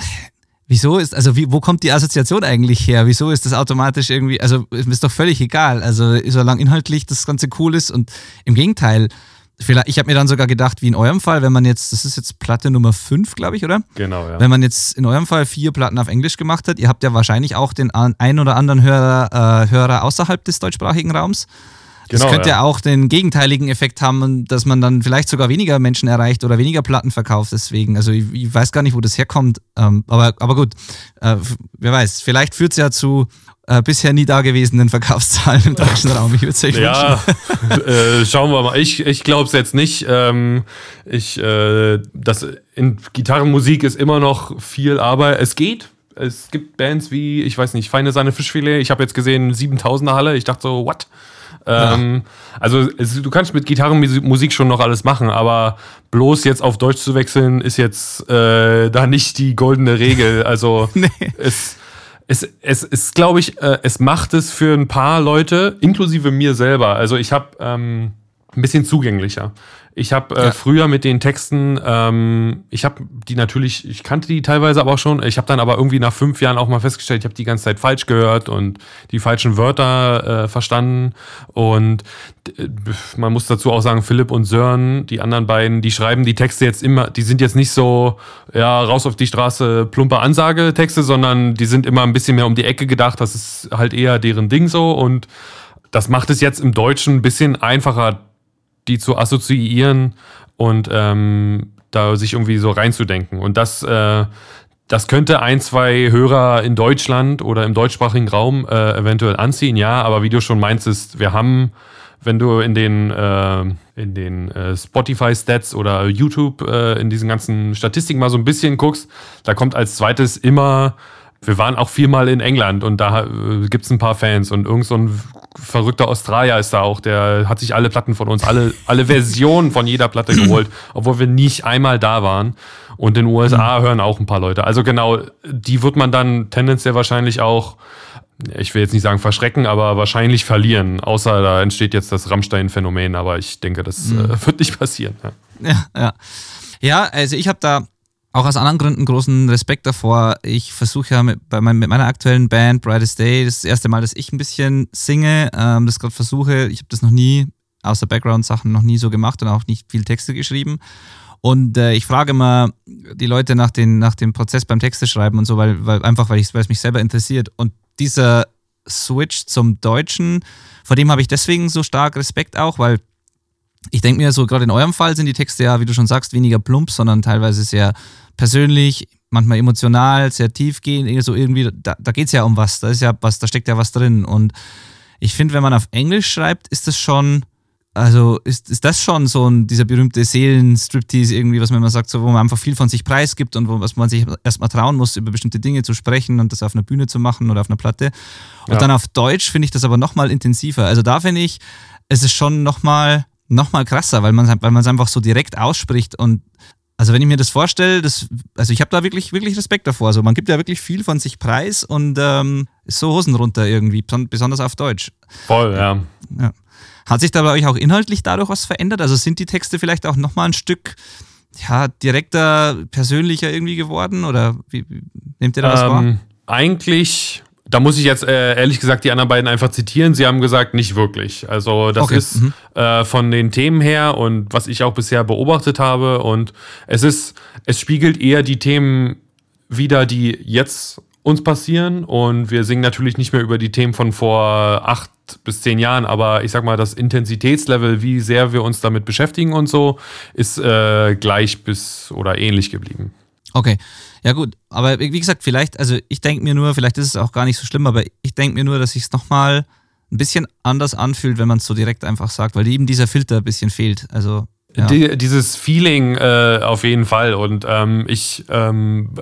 wieso ist, also wie, wo kommt die Assoziation eigentlich her? Wieso ist das automatisch irgendwie, also ist doch völlig egal, also solange inhaltlich das Ganze cool ist und im Gegenteil, Vielleicht, ich habe mir dann sogar gedacht, wie in eurem Fall, wenn man jetzt, das ist jetzt Platte Nummer 5, glaube ich, oder? Genau, ja. Wenn man jetzt in eurem Fall vier Platten auf Englisch gemacht hat, ihr habt ja wahrscheinlich auch den ein oder anderen Hörer, äh, Hörer außerhalb des deutschsprachigen Raums. Das genau, könnte ja. auch den gegenteiligen Effekt haben, dass man dann vielleicht sogar weniger Menschen erreicht oder weniger Platten verkauft. Deswegen, also ich, ich weiß gar nicht, wo das herkommt. Ähm, aber, aber gut, äh, wer weiß, vielleicht führt es ja zu äh, bisher nie dagewesenen Verkaufszahlen im deutschen Raum. Ich würde es Ja, äh, schauen wir mal. Ich, ich glaube es jetzt nicht. Ähm, ich, äh, das in Gitarrenmusik ist immer noch viel Arbeit. Es geht. Es gibt Bands wie, ich weiß nicht, Feine Sahne Fischfilet. Ich habe jetzt gesehen 7000er Halle. Ich dachte so, what? Ähm, also es, du kannst mit Gitarrenmusik schon noch alles machen, aber bloß jetzt auf Deutsch zu wechseln, ist jetzt äh, da nicht die goldene Regel. Also nee. es, es, es ist, glaube ich, äh, es macht es für ein paar Leute, inklusive mir selber. Also ich habe ähm, ein bisschen zugänglicher. Ich habe äh, ja. früher mit den Texten, ähm, ich habe die natürlich, ich kannte die teilweise aber auch schon. Ich habe dann aber irgendwie nach fünf Jahren auch mal festgestellt, ich habe die ganze Zeit falsch gehört und die falschen Wörter äh, verstanden. Und äh, man muss dazu auch sagen, Philipp und Sören, die anderen beiden, die schreiben die Texte jetzt immer, die sind jetzt nicht so, ja, raus auf die Straße, plumper Ansage-Texte, sondern die sind immer ein bisschen mehr um die Ecke gedacht. Das ist halt eher deren Ding so und das macht es jetzt im Deutschen ein bisschen einfacher, die zu assoziieren und ähm, da sich irgendwie so reinzudenken. Und das, äh, das könnte ein, zwei Hörer in Deutschland oder im deutschsprachigen Raum äh, eventuell anziehen, ja, aber wie du schon meinst, wir haben, wenn du in den, äh, in den äh, Spotify-Stats oder YouTube äh, in diesen ganzen Statistiken mal so ein bisschen guckst, da kommt als zweites immer wir waren auch viermal in England und da äh, gibt es ein paar Fans und irgend so ein verrückter Australier ist da auch, der hat sich alle Platten von uns, alle, alle Versionen von jeder Platte geholt, obwohl wir nicht einmal da waren. Und in den USA mhm. hören auch ein paar Leute. Also genau, die wird man dann tendenziell wahrscheinlich auch, ich will jetzt nicht sagen verschrecken, aber wahrscheinlich verlieren. Außer da entsteht jetzt das Rammstein-Phänomen, aber ich denke, das mhm. äh, wird nicht passieren. Ja, ja. Ja, ja also ich habe da auch aus anderen Gründen großen Respekt davor. Ich versuche ja mit, mein, mit meiner aktuellen Band Brightest Day, das, das erste Mal, dass ich ein bisschen singe, ähm, das gerade versuche. Ich habe das noch nie, außer Background-Sachen, noch nie so gemacht und auch nicht viel Texte geschrieben. Und äh, ich frage immer die Leute nach, den, nach dem Prozess beim Texte schreiben und so, weil, weil einfach, weil es mich selber interessiert. Und dieser Switch zum Deutschen, vor dem habe ich deswegen so stark Respekt auch, weil ich denke mir so, gerade in eurem Fall sind die Texte ja, wie du schon sagst, weniger plump, sondern teilweise sehr persönlich, manchmal emotional, sehr tiefgehend, so irgendwie, da, da geht es ja um was, da ist ja was, da steckt ja was drin. Und ich finde, wenn man auf Englisch schreibt, ist das schon, also ist, ist das schon so ein, dieser berühmte Seelenstriptease irgendwie, was man immer sagt, so, wo man einfach viel von sich preisgibt und wo was man sich erstmal trauen muss, über bestimmte Dinge zu sprechen und das auf einer Bühne zu machen oder auf einer Platte. Und ja. dann auf Deutsch finde ich das aber nochmal intensiver. Also da finde ich, es ist schon nochmal noch mal krasser, weil man weil es einfach so direkt ausspricht und also wenn ich mir das vorstelle, das, also ich habe da wirklich, wirklich Respekt davor. Also man gibt ja wirklich viel von sich preis und ähm, ist so Hosen runter irgendwie, besonders auf Deutsch. Voll, ja. ja. Hat sich da bei euch auch inhaltlich dadurch was verändert? Also sind die Texte vielleicht auch nochmal ein Stück ja, direkter, persönlicher irgendwie geworden? Oder wie, wie nehmt ihr da was ähm, wahr? Eigentlich da muss ich jetzt äh, ehrlich gesagt die anderen beiden einfach zitieren. Sie haben gesagt, nicht wirklich. Also das okay. ist mhm. äh, von den Themen her und was ich auch bisher beobachtet habe. Und es ist, es spiegelt eher die Themen wieder, die jetzt uns passieren. Und wir singen natürlich nicht mehr über die Themen von vor acht bis zehn Jahren, aber ich sag mal, das Intensitätslevel, wie sehr wir uns damit beschäftigen und so, ist äh, gleich bis oder ähnlich geblieben. Okay. Ja gut, aber wie gesagt, vielleicht, also ich denke mir nur, vielleicht ist es auch gar nicht so schlimm, aber ich denke mir nur, dass sich es nochmal ein bisschen anders anfühlt, wenn man es so direkt einfach sagt, weil eben dieser Filter ein bisschen fehlt. Also ja. Die, dieses Feeling äh, auf jeden Fall. Und ähm, ich ähm,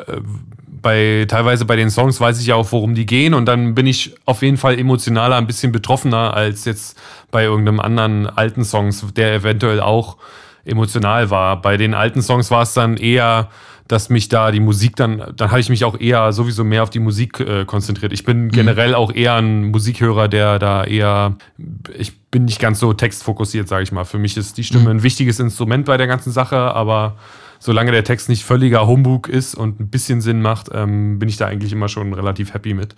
bei teilweise bei den Songs weiß ich ja auch, worum die gehen. Und dann bin ich auf jeden Fall emotionaler, ein bisschen betroffener als jetzt bei irgendeinem anderen alten Songs, der eventuell auch emotional war. Bei den alten Songs war es dann eher dass mich da die Musik dann, dann habe ich mich auch eher sowieso mehr auf die Musik äh, konzentriert. Ich bin mhm. generell auch eher ein Musikhörer, der da eher, ich bin nicht ganz so textfokussiert, sage ich mal. Für mich ist die Stimme mhm. ein wichtiges Instrument bei der ganzen Sache, aber solange der Text nicht völliger Humbug ist und ein bisschen Sinn macht, ähm, bin ich da eigentlich immer schon relativ happy mit.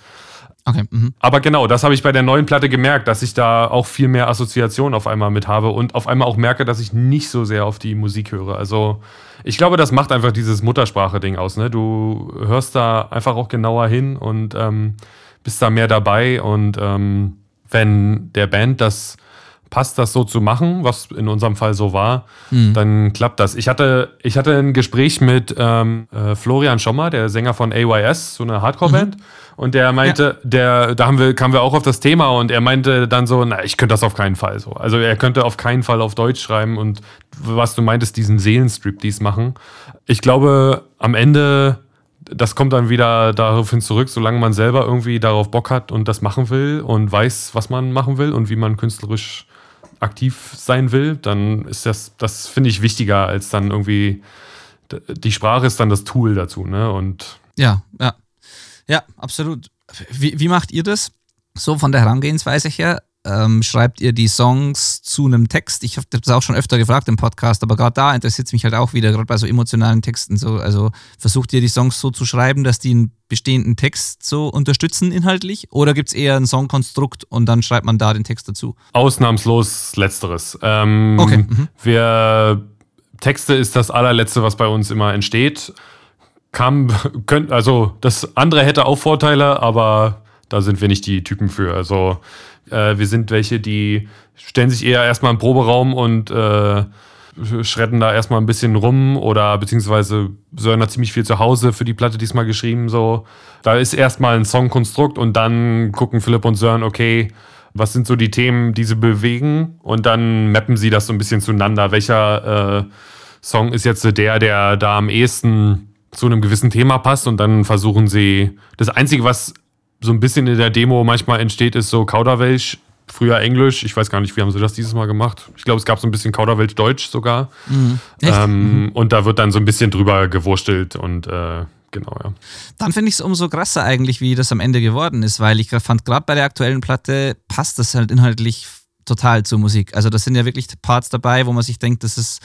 Okay. Mhm. Aber genau, das habe ich bei der neuen Platte gemerkt, dass ich da auch viel mehr Assoziation auf einmal mit habe und auf einmal auch merke, dass ich nicht so sehr auf die Musik höre. Also ich glaube, das macht einfach dieses Muttersprache-Ding aus. Ne? Du hörst da einfach auch genauer hin und ähm, bist da mehr dabei. Und ähm, wenn der Band das passt, das so zu machen, was in unserem Fall so war, mhm. dann klappt das. Ich hatte, ich hatte ein Gespräch mit ähm, äh, Florian Schommer, der Sänger von AYS, so eine Hardcore-Band. Mhm. Und der meinte, ja. der, da haben wir, kamen wir auch auf das Thema und er meinte dann so, na, ich könnte das auf keinen Fall so. Also er könnte auf keinen Fall auf Deutsch schreiben und was du meintest, diesen Seelenstrip dies machen. Ich glaube, am Ende, das kommt dann wieder daraufhin zurück, solange man selber irgendwie darauf Bock hat und das machen will und weiß, was man machen will und wie man künstlerisch aktiv sein will, dann ist das, das finde ich wichtiger als dann irgendwie, die Sprache ist dann das Tool dazu, ne? Und ja, ja. Ja, absolut. Wie, wie macht ihr das? So von der Herangehensweise her, ähm, schreibt ihr die Songs zu einem Text? Ich habe das auch schon öfter gefragt im Podcast, aber gerade da interessiert es mich halt auch wieder, gerade bei so emotionalen Texten. So, also versucht ihr die Songs so zu schreiben, dass die einen bestehenden Text so unterstützen inhaltlich? Oder gibt es eher ein Songkonstrukt und dann schreibt man da den Text dazu? Ausnahmslos Letzteres. Ähm, okay. Mhm. Wir, Texte ist das allerletzte, was bei uns immer entsteht. Kam, könnt, also das andere hätte auch Vorteile, aber da sind wir nicht die Typen für. Also äh, wir sind welche, die stellen sich eher erstmal im Proberaum und äh, schredden da erstmal ein bisschen rum oder beziehungsweise Sören hat ziemlich viel zu Hause für die Platte diesmal geschrieben. So. Da ist erstmal ein Songkonstrukt und dann gucken Philipp und Sören, okay, was sind so die Themen, die sie bewegen und dann mappen sie das so ein bisschen zueinander. Welcher äh, Song ist jetzt der, der da am ehesten zu einem gewissen Thema passt und dann versuchen sie, das Einzige, was so ein bisschen in der Demo manchmal entsteht, ist so Kauderwelsch, früher Englisch. Ich weiß gar nicht, wie haben sie das dieses Mal gemacht. Ich glaube, es gab so ein bisschen Kauderwelsch Deutsch sogar. Mhm. Ähm, mhm. Und da wird dann so ein bisschen drüber gewurstelt und äh, genau, ja. Dann finde ich es umso krasser eigentlich, wie das am Ende geworden ist, weil ich fand, gerade bei der aktuellen Platte passt das halt inhaltlich total zur Musik. Also das sind ja wirklich Parts dabei, wo man sich denkt, das ist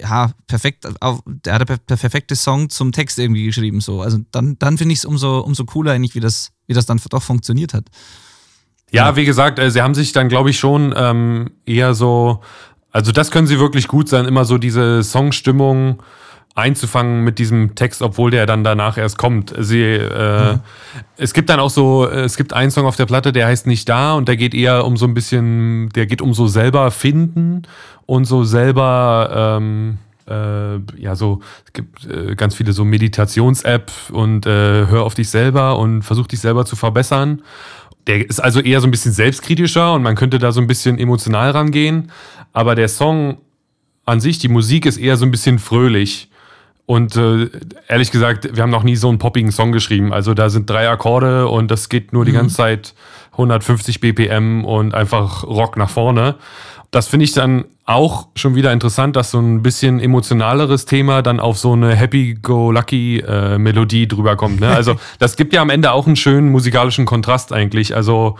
ja, perfekt, der hat der perfekte Song zum Text irgendwie geschrieben. So. Also dann, dann finde ich es umso, umso cooler eigentlich, wie das, wie das dann doch funktioniert hat. Ja, wie gesagt, äh, sie haben sich dann, glaube ich, schon ähm, eher so, also das können sie wirklich gut sein, immer so diese Songstimmung einzufangen mit diesem Text, obwohl der dann danach erst kommt. Sie, äh, mhm. Es gibt dann auch so, es gibt einen Song auf der Platte, der heißt nicht da und der geht eher um so ein bisschen, der geht um so selber finden und so selber, ähm, äh, ja, so, es gibt äh, ganz viele so Meditations-App und äh, hör auf dich selber und versuch dich selber zu verbessern. Der ist also eher so ein bisschen selbstkritischer und man könnte da so ein bisschen emotional rangehen. Aber der Song an sich, die Musik ist eher so ein bisschen fröhlich. Und äh, ehrlich gesagt, wir haben noch nie so einen poppigen Song geschrieben. Also da sind drei Akkorde und das geht nur mhm. die ganze Zeit 150 BPM und einfach Rock nach vorne. Das finde ich dann auch schon wieder interessant, dass so ein bisschen emotionaleres Thema dann auf so eine Happy-Go-Lucky-Melodie äh, drüber kommt. Ne? Also das gibt ja am Ende auch einen schönen musikalischen Kontrast eigentlich. Also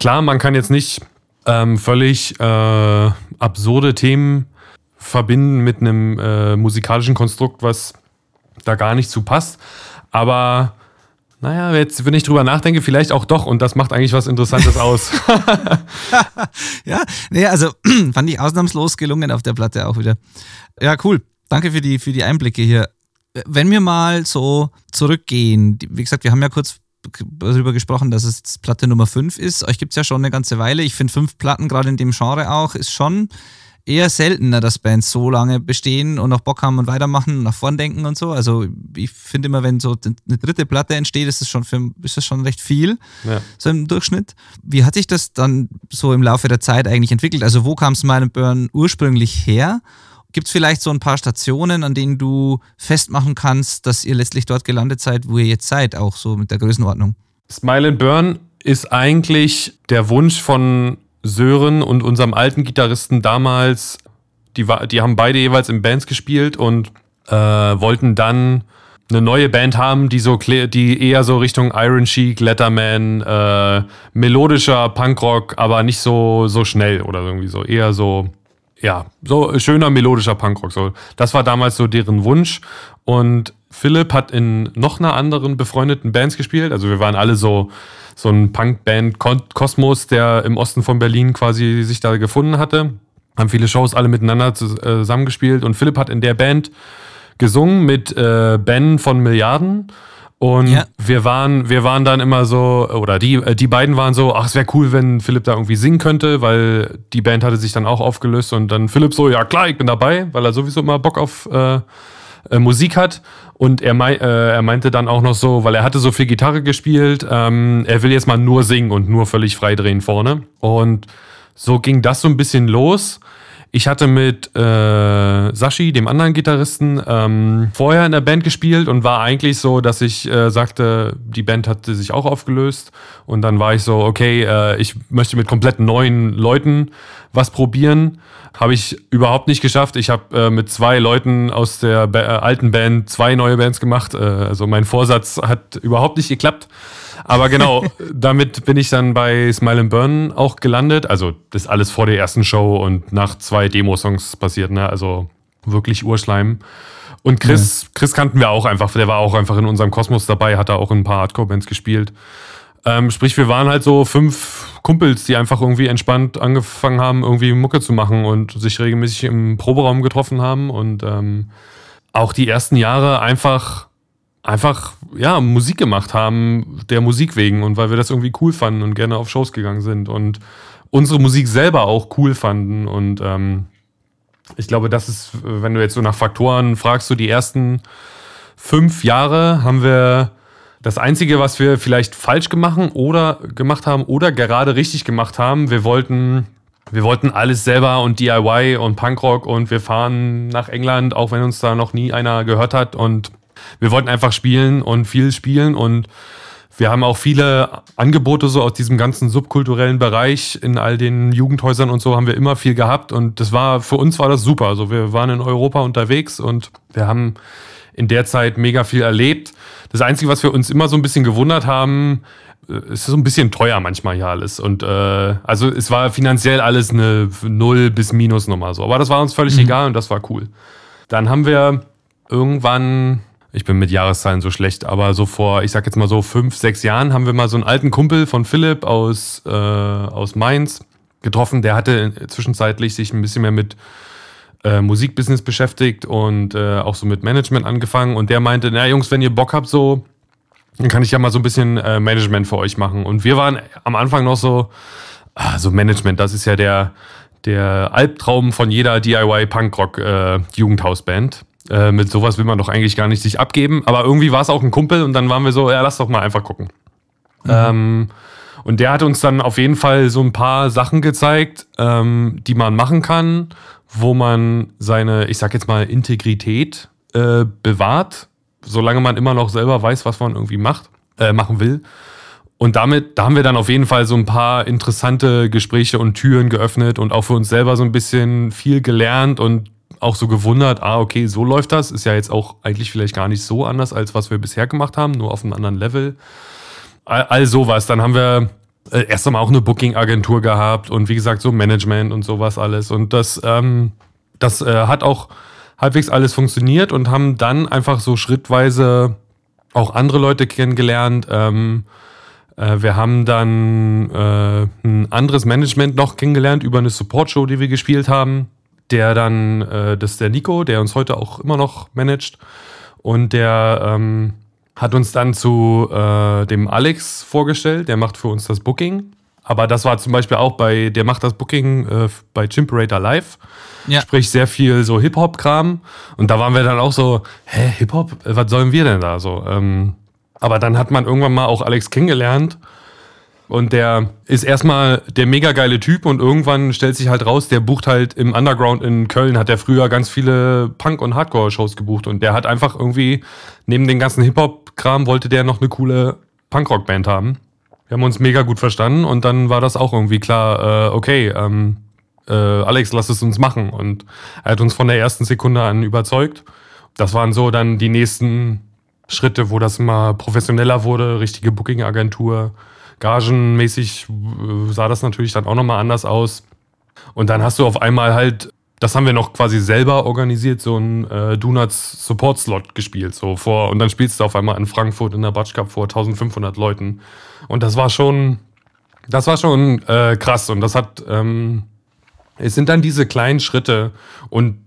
klar, man kann jetzt nicht ähm, völlig äh, absurde Themen verbinden mit einem äh, musikalischen Konstrukt, was da gar nicht zu passt. Aber naja, jetzt, wenn ich drüber nachdenke, vielleicht auch doch. Und das macht eigentlich was Interessantes aus. ja, nee, also fand ich ausnahmslos gelungen auf der Platte auch wieder. Ja, cool. Danke für die, für die Einblicke hier. Wenn wir mal so zurückgehen, wie gesagt, wir haben ja kurz darüber gesprochen, dass es Platte Nummer 5 ist. Euch gibt es ja schon eine ganze Weile. Ich finde fünf Platten, gerade in dem Genre auch, ist schon eher seltener, dass Bands so lange bestehen und noch Bock haben und weitermachen und nach vorn denken und so. Also ich finde immer, wenn so eine dritte Platte entsteht, ist das schon, für, ist das schon recht viel, ja. so im Durchschnitt. Wie hat sich das dann so im Laufe der Zeit eigentlich entwickelt? Also wo kam Smile and Burn ursprünglich her? Gibt es vielleicht so ein paar Stationen, an denen du festmachen kannst, dass ihr letztlich dort gelandet seid, wo ihr jetzt seid, auch so mit der Größenordnung? Smile and Burn ist eigentlich der Wunsch von Sören und unserem alten Gitarristen damals, die, die haben beide jeweils in Bands gespielt und äh, wollten dann eine neue Band haben, die so die eher so Richtung Iron Chic, Letterman, äh, melodischer Punkrock, aber nicht so so schnell oder irgendwie so eher so ja so schöner melodischer Punkrock. So das war damals so deren Wunsch und Philipp hat in noch einer anderen befreundeten Bands gespielt. Also wir waren alle so so ein Punkband Kosmos, der im Osten von Berlin quasi sich da gefunden hatte. Haben viele Shows alle miteinander äh, zusammengespielt und Philipp hat in der Band gesungen mit äh, Ben von Milliarden Und ja. wir waren, wir waren dann immer so, oder die, äh, die beiden waren so, ach, es wäre cool, wenn Philipp da irgendwie singen könnte, weil die Band hatte sich dann auch aufgelöst und dann Philipp so, ja klar, ich bin dabei, weil er sowieso immer Bock auf äh, äh, Musik hat. Und er, mei äh, er meinte dann auch noch so, weil er hatte so viel Gitarre gespielt, ähm, er will jetzt mal nur singen und nur völlig frei drehen vorne. Und so ging das so ein bisschen los. Ich hatte mit äh, Sashi, dem anderen Gitarristen, ähm, vorher in der Band gespielt und war eigentlich so, dass ich äh, sagte, die Band hatte sich auch aufgelöst. Und dann war ich so, okay, äh, ich möchte mit komplett neuen Leuten was probieren. Habe ich überhaupt nicht geschafft. Ich habe äh, mit zwei Leuten aus der ba äh, alten Band zwei neue Bands gemacht. Äh, also mein Vorsatz hat überhaupt nicht geklappt. Aber genau, damit bin ich dann bei Smile and Burn auch gelandet. Also das ist alles vor der ersten Show und nach zwei Demo-Songs passiert, ne? Also wirklich Urschleim. Und Chris. Chris kannten wir auch einfach, der war auch einfach in unserem Kosmos dabei, hat da auch in ein paar Hardcore-Bands gespielt. Ähm, sprich, wir waren halt so fünf Kumpels, die einfach irgendwie entspannt angefangen haben, irgendwie Mucke zu machen und sich regelmäßig im Proberaum getroffen haben und ähm, auch die ersten Jahre einfach einfach ja Musik gemacht haben der Musik wegen und weil wir das irgendwie cool fanden und gerne auf Shows gegangen sind und unsere Musik selber auch cool fanden und ähm, ich glaube, das ist, wenn du jetzt so nach Faktoren fragst, so die ersten fünf Jahre haben wir das Einzige, was wir vielleicht falsch gemacht oder gemacht haben oder gerade richtig gemacht haben, wir wollten wir wollten alles selber und DIY und Punkrock und wir fahren nach England, auch wenn uns da noch nie einer gehört hat und wir wollten einfach spielen und viel spielen und wir haben auch viele Angebote so aus diesem ganzen subkulturellen Bereich in all den Jugendhäusern und so haben wir immer viel gehabt und das war für uns war das super. Also wir waren in Europa unterwegs und wir haben in der Zeit mega viel erlebt. Das Einzige, was wir uns immer so ein bisschen gewundert haben, äh, ist so ein bisschen teuer manchmal hier alles. Und äh, also es war finanziell alles eine Null bis Minus Nummer so. Aber das war uns völlig mhm. egal und das war cool. Dann haben wir irgendwann ich bin mit Jahreszahlen so schlecht, aber so vor, ich sag jetzt mal so fünf, sechs Jahren haben wir mal so einen alten Kumpel von Philipp aus, äh, aus Mainz getroffen. Der hatte zwischenzeitlich sich ein bisschen mehr mit äh, Musikbusiness beschäftigt und äh, auch so mit Management angefangen. Und der meinte, na Jungs, wenn ihr Bock habt, so, dann kann ich ja mal so ein bisschen äh, Management für euch machen. Und wir waren am Anfang noch so, ah, so Management, das ist ja der, der Albtraum von jeder DIY-Punkrock-Jugendhausband. Äh, äh, mit sowas will man doch eigentlich gar nicht sich abgeben. Aber irgendwie war es auch ein Kumpel und dann waren wir so, ja, lass doch mal einfach gucken. Mhm. Ähm, und der hat uns dann auf jeden Fall so ein paar Sachen gezeigt, ähm, die man machen kann, wo man seine, ich sag jetzt mal, Integrität äh, bewahrt, solange man immer noch selber weiß, was man irgendwie macht, äh, machen will. Und damit, da haben wir dann auf jeden Fall so ein paar interessante Gespräche und Türen geöffnet und auch für uns selber so ein bisschen viel gelernt und auch so gewundert, ah, okay, so läuft das. Ist ja jetzt auch eigentlich vielleicht gar nicht so anders, als was wir bisher gemacht haben, nur auf einem anderen Level. All, all sowas. Dann haben wir äh, erst einmal auch eine Booking-Agentur gehabt und wie gesagt, so Management und sowas alles. Und das, ähm, das äh, hat auch halbwegs alles funktioniert und haben dann einfach so schrittweise auch andere Leute kennengelernt. Ähm, äh, wir haben dann äh, ein anderes Management noch kennengelernt über eine Support-Show, die wir gespielt haben der dann, äh, das ist der Nico, der uns heute auch immer noch managt. Und der ähm, hat uns dann zu äh, dem Alex vorgestellt, der macht für uns das Booking. Aber das war zum Beispiel auch bei, der macht das Booking äh, bei Chimperator Live. Ja. Sprich sehr viel so Hip-Hop-Kram. Und da waren wir dann auch so, hä, Hip-Hop? Was sollen wir denn da so? Ähm, aber dann hat man irgendwann mal auch Alex kennengelernt und der ist erstmal der mega geile Typ und irgendwann stellt sich halt raus, der bucht halt im Underground in Köln, hat er früher ganz viele Punk- und Hardcore-Shows gebucht und der hat einfach irgendwie, neben den ganzen Hip-Hop-Kram, wollte der noch eine coole Punkrock-Band haben. Wir haben uns mega gut verstanden und dann war das auch irgendwie klar, äh, okay, ähm, äh, Alex, lass es uns machen. Und er hat uns von der ersten Sekunde an überzeugt. Das waren so dann die nächsten Schritte, wo das immer professioneller wurde, richtige Booking-Agentur, gagenmäßig äh, sah das natürlich dann auch nochmal anders aus. Und dann hast du auf einmal halt, das haben wir noch quasi selber organisiert, so ein äh, Donuts Support Slot gespielt. So vor, und dann spielst du auf einmal in Frankfurt in der Batsch Cup vor 1500 Leuten. Und das war schon, das war schon äh, krass. Und das hat, ähm, es sind dann diese kleinen Schritte und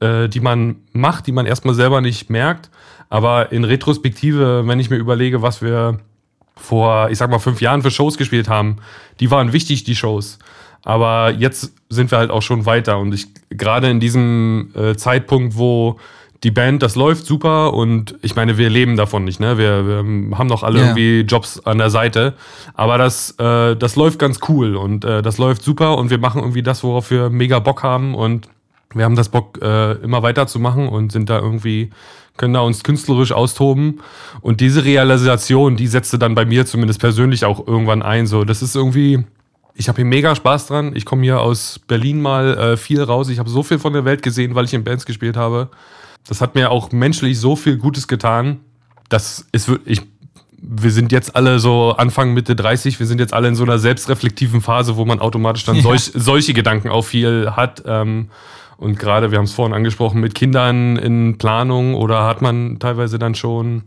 äh, die man macht, die man erstmal selber nicht merkt. Aber in Retrospektive, wenn ich mir überlege, was wir vor, ich sag mal, fünf Jahren für Shows gespielt haben, die waren wichtig, die Shows. Aber jetzt sind wir halt auch schon weiter. Und ich gerade in diesem äh, Zeitpunkt, wo die Band, das läuft super und ich meine, wir leben davon nicht, ne? Wir, wir haben noch alle ja. irgendwie Jobs an der Seite. Aber das, äh, das läuft ganz cool und äh, das läuft super und wir machen irgendwie das, worauf wir mega Bock haben und wir haben das Bock, äh, immer weiterzumachen und sind da irgendwie, können da uns künstlerisch austoben. Und diese Realisation, die setzte dann bei mir zumindest persönlich auch irgendwann ein. So, das ist irgendwie, ich habe hier mega Spaß dran. Ich komme hier aus Berlin mal äh, viel raus. Ich habe so viel von der Welt gesehen, weil ich in Bands gespielt habe. Das hat mir auch menschlich so viel Gutes getan. Das ist ich wir sind jetzt alle so Anfang Mitte 30, wir sind jetzt alle in so einer selbstreflektiven Phase, wo man automatisch dann ja. solch, solche Gedanken auch viel hat. Ähm, und gerade, wir haben es vorhin angesprochen, mit Kindern in Planung oder hat man teilweise dann schon.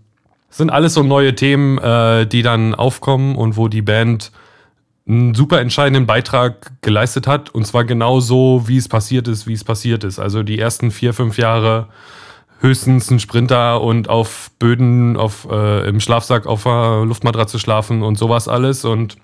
Das sind alles so neue Themen, äh, die dann aufkommen und wo die Band einen super entscheidenden Beitrag geleistet hat. Und zwar genau so, wie es passiert ist, wie es passiert ist. Also die ersten vier, fünf Jahre höchstens ein Sprinter und auf Böden, auf, äh, im Schlafsack auf der Luftmatratze schlafen und sowas alles. Und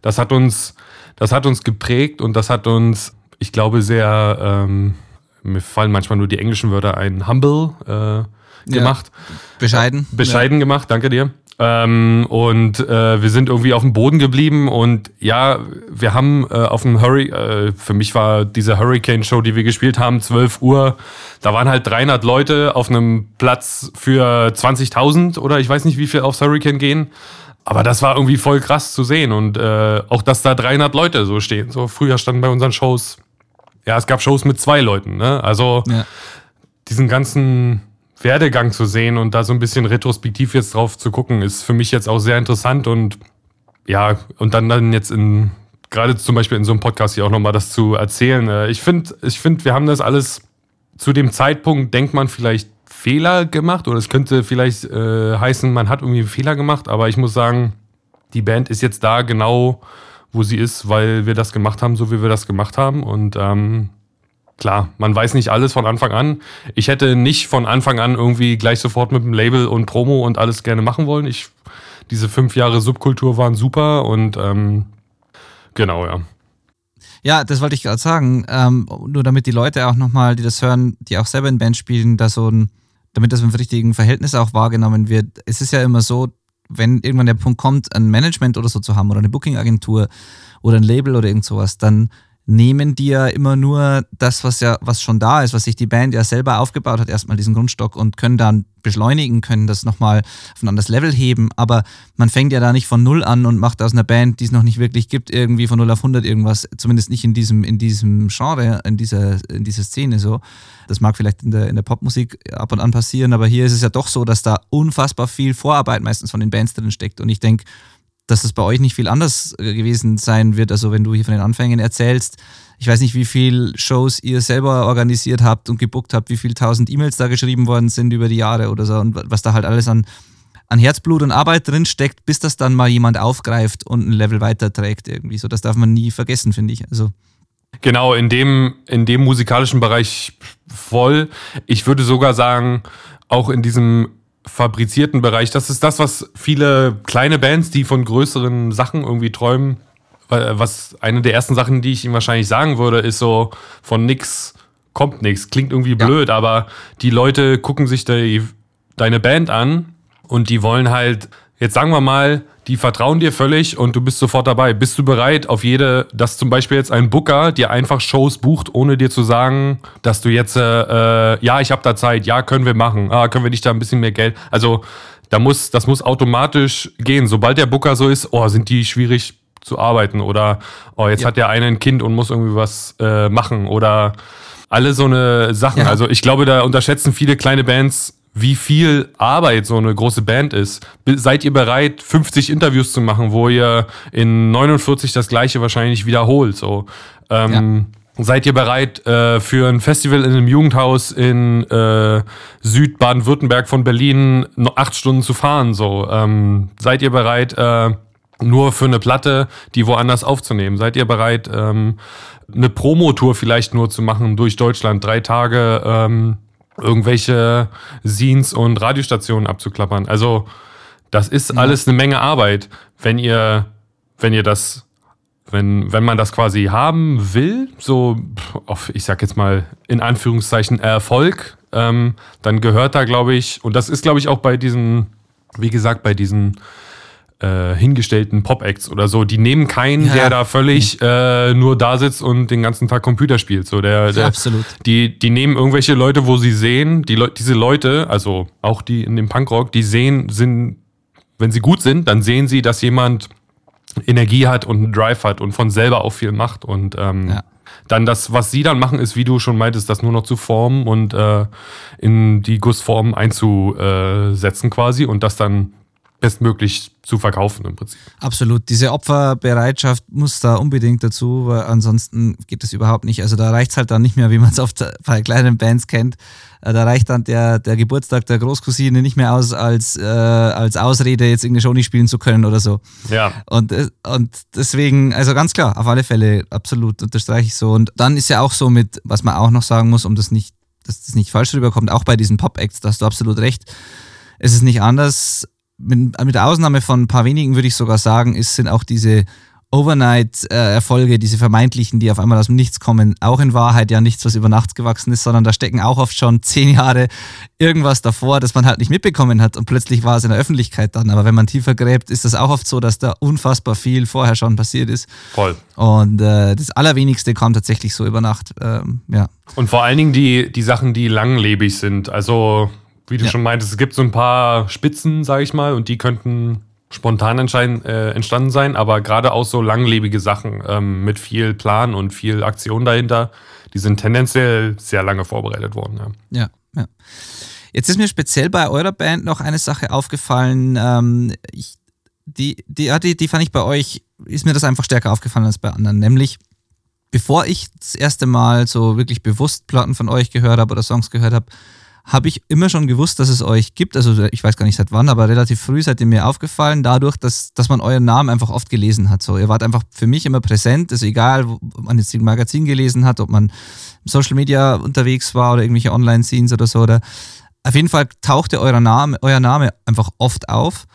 das hat uns, das hat uns geprägt und das hat uns, ich glaube, sehr, ähm, mir fallen manchmal nur die englischen Wörter ein, humble äh, gemacht. Ja, bescheiden. Bescheiden ja. gemacht, danke dir. Ähm, und äh, wir sind irgendwie auf dem Boden geblieben und ja, wir haben äh, auf dem Hurricane, äh, für mich war diese Hurricane-Show, die wir gespielt haben, 12 Uhr, da waren halt 300 Leute auf einem Platz für 20.000 oder ich weiß nicht, wie viel aufs Hurricane gehen. Aber das war irgendwie voll krass zu sehen und äh, auch, dass da 300 Leute so stehen. So früher standen bei unseren Shows, ja, es gab Shows mit zwei Leuten, ne? Also ja. diesen ganzen Werdegang zu sehen und da so ein bisschen retrospektiv jetzt drauf zu gucken, ist für mich jetzt auch sehr interessant und ja, und dann, dann jetzt in, gerade zum Beispiel in so einem Podcast hier auch nochmal das zu erzählen. Äh, ich finde, ich finde, wir haben das alles zu dem Zeitpunkt, denkt man vielleicht Fehler gemacht oder es könnte vielleicht äh, heißen, man hat irgendwie einen Fehler gemacht, aber ich muss sagen, die Band ist jetzt da genau, wo sie ist, weil wir das gemacht haben, so wie wir das gemacht haben und ähm, klar, man weiß nicht alles von Anfang an. Ich hätte nicht von Anfang an irgendwie gleich sofort mit dem Label und Promo und alles gerne machen wollen. Ich, diese fünf Jahre Subkultur waren super und ähm, genau, ja. Ja, das wollte ich gerade sagen. Ähm, nur damit die Leute auch nochmal, die das hören, die auch selber in Band spielen, da so ein, damit das im richtigen Verhältnis auch wahrgenommen wird. Es ist ja immer so, wenn irgendwann der Punkt kommt, ein Management oder so zu haben oder eine Booking-Agentur oder ein Label oder irgend sowas, dann nehmen die ja immer nur das, was ja, was schon da ist, was sich die Band ja selber aufgebaut hat, erstmal diesen Grundstock und können dann beschleunigen, können das nochmal auf ein anderes Level heben. Aber man fängt ja da nicht von Null an und macht aus einer Band, die es noch nicht wirklich gibt, irgendwie von 0 auf 100 irgendwas, zumindest nicht in diesem, in diesem Genre, in dieser, in dieser Szene so. Das mag vielleicht in der, in der Popmusik ab und an passieren, aber hier ist es ja doch so, dass da unfassbar viel Vorarbeit meistens von den Bands drin steckt. Und ich denke, dass das bei euch nicht viel anders äh, gewesen sein wird. Also wenn du hier von den Anfängen erzählst, ich weiß nicht, wie viele Shows ihr selber organisiert habt und gebuckt habt, wie viele tausend E-Mails da geschrieben worden sind über die Jahre oder so und was da halt alles an, an Herzblut und Arbeit drin steckt, bis das dann mal jemand aufgreift und ein Level weiterträgt irgendwie. So, das darf man nie vergessen, finde ich. Also. Genau, in dem, in dem musikalischen Bereich voll. Ich würde sogar sagen, auch in diesem fabrizierten Bereich. Das ist das, was viele kleine Bands, die von größeren Sachen irgendwie träumen, was eine der ersten Sachen, die ich ihm wahrscheinlich sagen würde, ist so von nix kommt nichts. Klingt irgendwie blöd, ja. aber die Leute gucken sich die, deine Band an und die wollen halt, jetzt sagen wir mal, die vertrauen dir völlig und du bist sofort dabei. Bist du bereit auf jede, dass zum Beispiel jetzt ein Booker dir einfach Shows bucht, ohne dir zu sagen, dass du jetzt, äh, äh ja, ich habe da Zeit, ja, können wir machen, ah, können wir nicht da ein bisschen mehr Geld. Also da muss, das muss automatisch gehen. Sobald der Booker so ist, oh, sind die schwierig zu arbeiten oder oh, jetzt ja. hat der eine ein Kind und muss irgendwie was äh, machen oder alle so eine Sachen. Ja. Also ich glaube, da unterschätzen viele kleine Bands wie viel Arbeit so eine große Band ist. Seid ihr bereit, 50 Interviews zu machen, wo ihr in 49 das gleiche wahrscheinlich wiederholt? So. Ähm, ja. Seid ihr bereit, äh, für ein Festival in einem Jugendhaus in äh, Süd-Baden-Württemberg von Berlin noch acht Stunden zu fahren? So. Ähm, seid ihr bereit, äh, nur für eine Platte, die woanders aufzunehmen? Seid ihr bereit, ähm, eine Promotour vielleicht nur zu machen durch Deutschland, drei Tage ähm, irgendwelche Scenes und Radiostationen abzuklappern? Also das ist alles eine Menge Arbeit, wenn ihr, wenn ihr das wenn, wenn man das quasi haben will, so auf, ich sag jetzt mal in Anführungszeichen Erfolg, ähm, dann gehört da, glaube ich, und das ist, glaube ich, auch bei diesen, wie gesagt, bei diesen äh, hingestellten Pop-Acts oder so, die nehmen keinen, ja. der da völlig äh, nur da sitzt und den ganzen Tag Computer spielt. So, der, der, Absolut. Die, die nehmen irgendwelche Leute, wo sie sehen, die Le diese Leute, also auch die in dem Punkrock, die sehen, sind, wenn sie gut sind, dann sehen sie, dass jemand Energie hat und einen Drive hat und von selber auch viel macht. Und ähm, ja. dann das, was sie dann machen, ist, wie du schon meintest, das nur noch zu formen und äh, in die Gussform einzusetzen quasi und das dann bestmöglich zu verkaufen im Prinzip. Absolut. Diese Opferbereitschaft muss da unbedingt dazu, weil ansonsten geht es überhaupt nicht. Also da reicht es halt dann nicht mehr, wie man es oft bei kleinen Bands kennt. Äh, da reicht dann der, der Geburtstag der Großcousine nicht mehr aus als, äh, als Ausrede, jetzt irgendeine Show nicht spielen zu können oder so. Ja. Und, äh, und deswegen, also ganz klar, auf alle Fälle, absolut, unterstreiche ich so. Und dann ist ja auch so mit, was man auch noch sagen muss, um das nicht, dass das nicht falsch rüberkommt, auch bei diesen Pop-Acts, da hast du absolut recht. Es ist nicht anders mit, mit Ausnahme von ein paar wenigen würde ich sogar sagen, ist, sind auch diese Overnight-Erfolge, diese vermeintlichen, die auf einmal aus dem Nichts kommen, auch in Wahrheit ja nichts, was über Nacht gewachsen ist, sondern da stecken auch oft schon zehn Jahre irgendwas davor, das man halt nicht mitbekommen hat und plötzlich war es in der Öffentlichkeit dann. Aber wenn man tiefer gräbt, ist das auch oft so, dass da unfassbar viel vorher schon passiert ist. Voll. Und äh, das Allerwenigste kam tatsächlich so über Nacht. Ähm, ja. Und vor allen Dingen die, die Sachen, die langlebig sind. Also wie du ja. schon meintest, es gibt so ein paar Spitzen, sage ich mal, und die könnten spontan äh, entstanden sein, aber gerade auch so langlebige Sachen ähm, mit viel Plan und viel Aktion dahinter, die sind tendenziell sehr lange vorbereitet worden. Ja, ja. ja. Jetzt ist mir speziell bei eurer Band noch eine Sache aufgefallen. Ähm, ich, die, die, die, die fand ich bei euch, ist mir das einfach stärker aufgefallen als bei anderen. Nämlich, bevor ich das erste Mal so wirklich bewusst Platten von euch gehört habe oder Songs gehört habe, habe ich immer schon gewusst, dass es euch gibt. Also ich weiß gar nicht seit wann, aber relativ früh seid ihr mir aufgefallen, dadurch, dass, dass man euren Namen einfach oft gelesen hat. So, ihr wart einfach für mich immer präsent. Also egal, ob man jetzt ein Magazin gelesen hat, ob man im Social Media unterwegs war oder irgendwelche Online-Scenes oder so. Oder auf jeden Fall tauchte euer Name, euer Name einfach oft auf.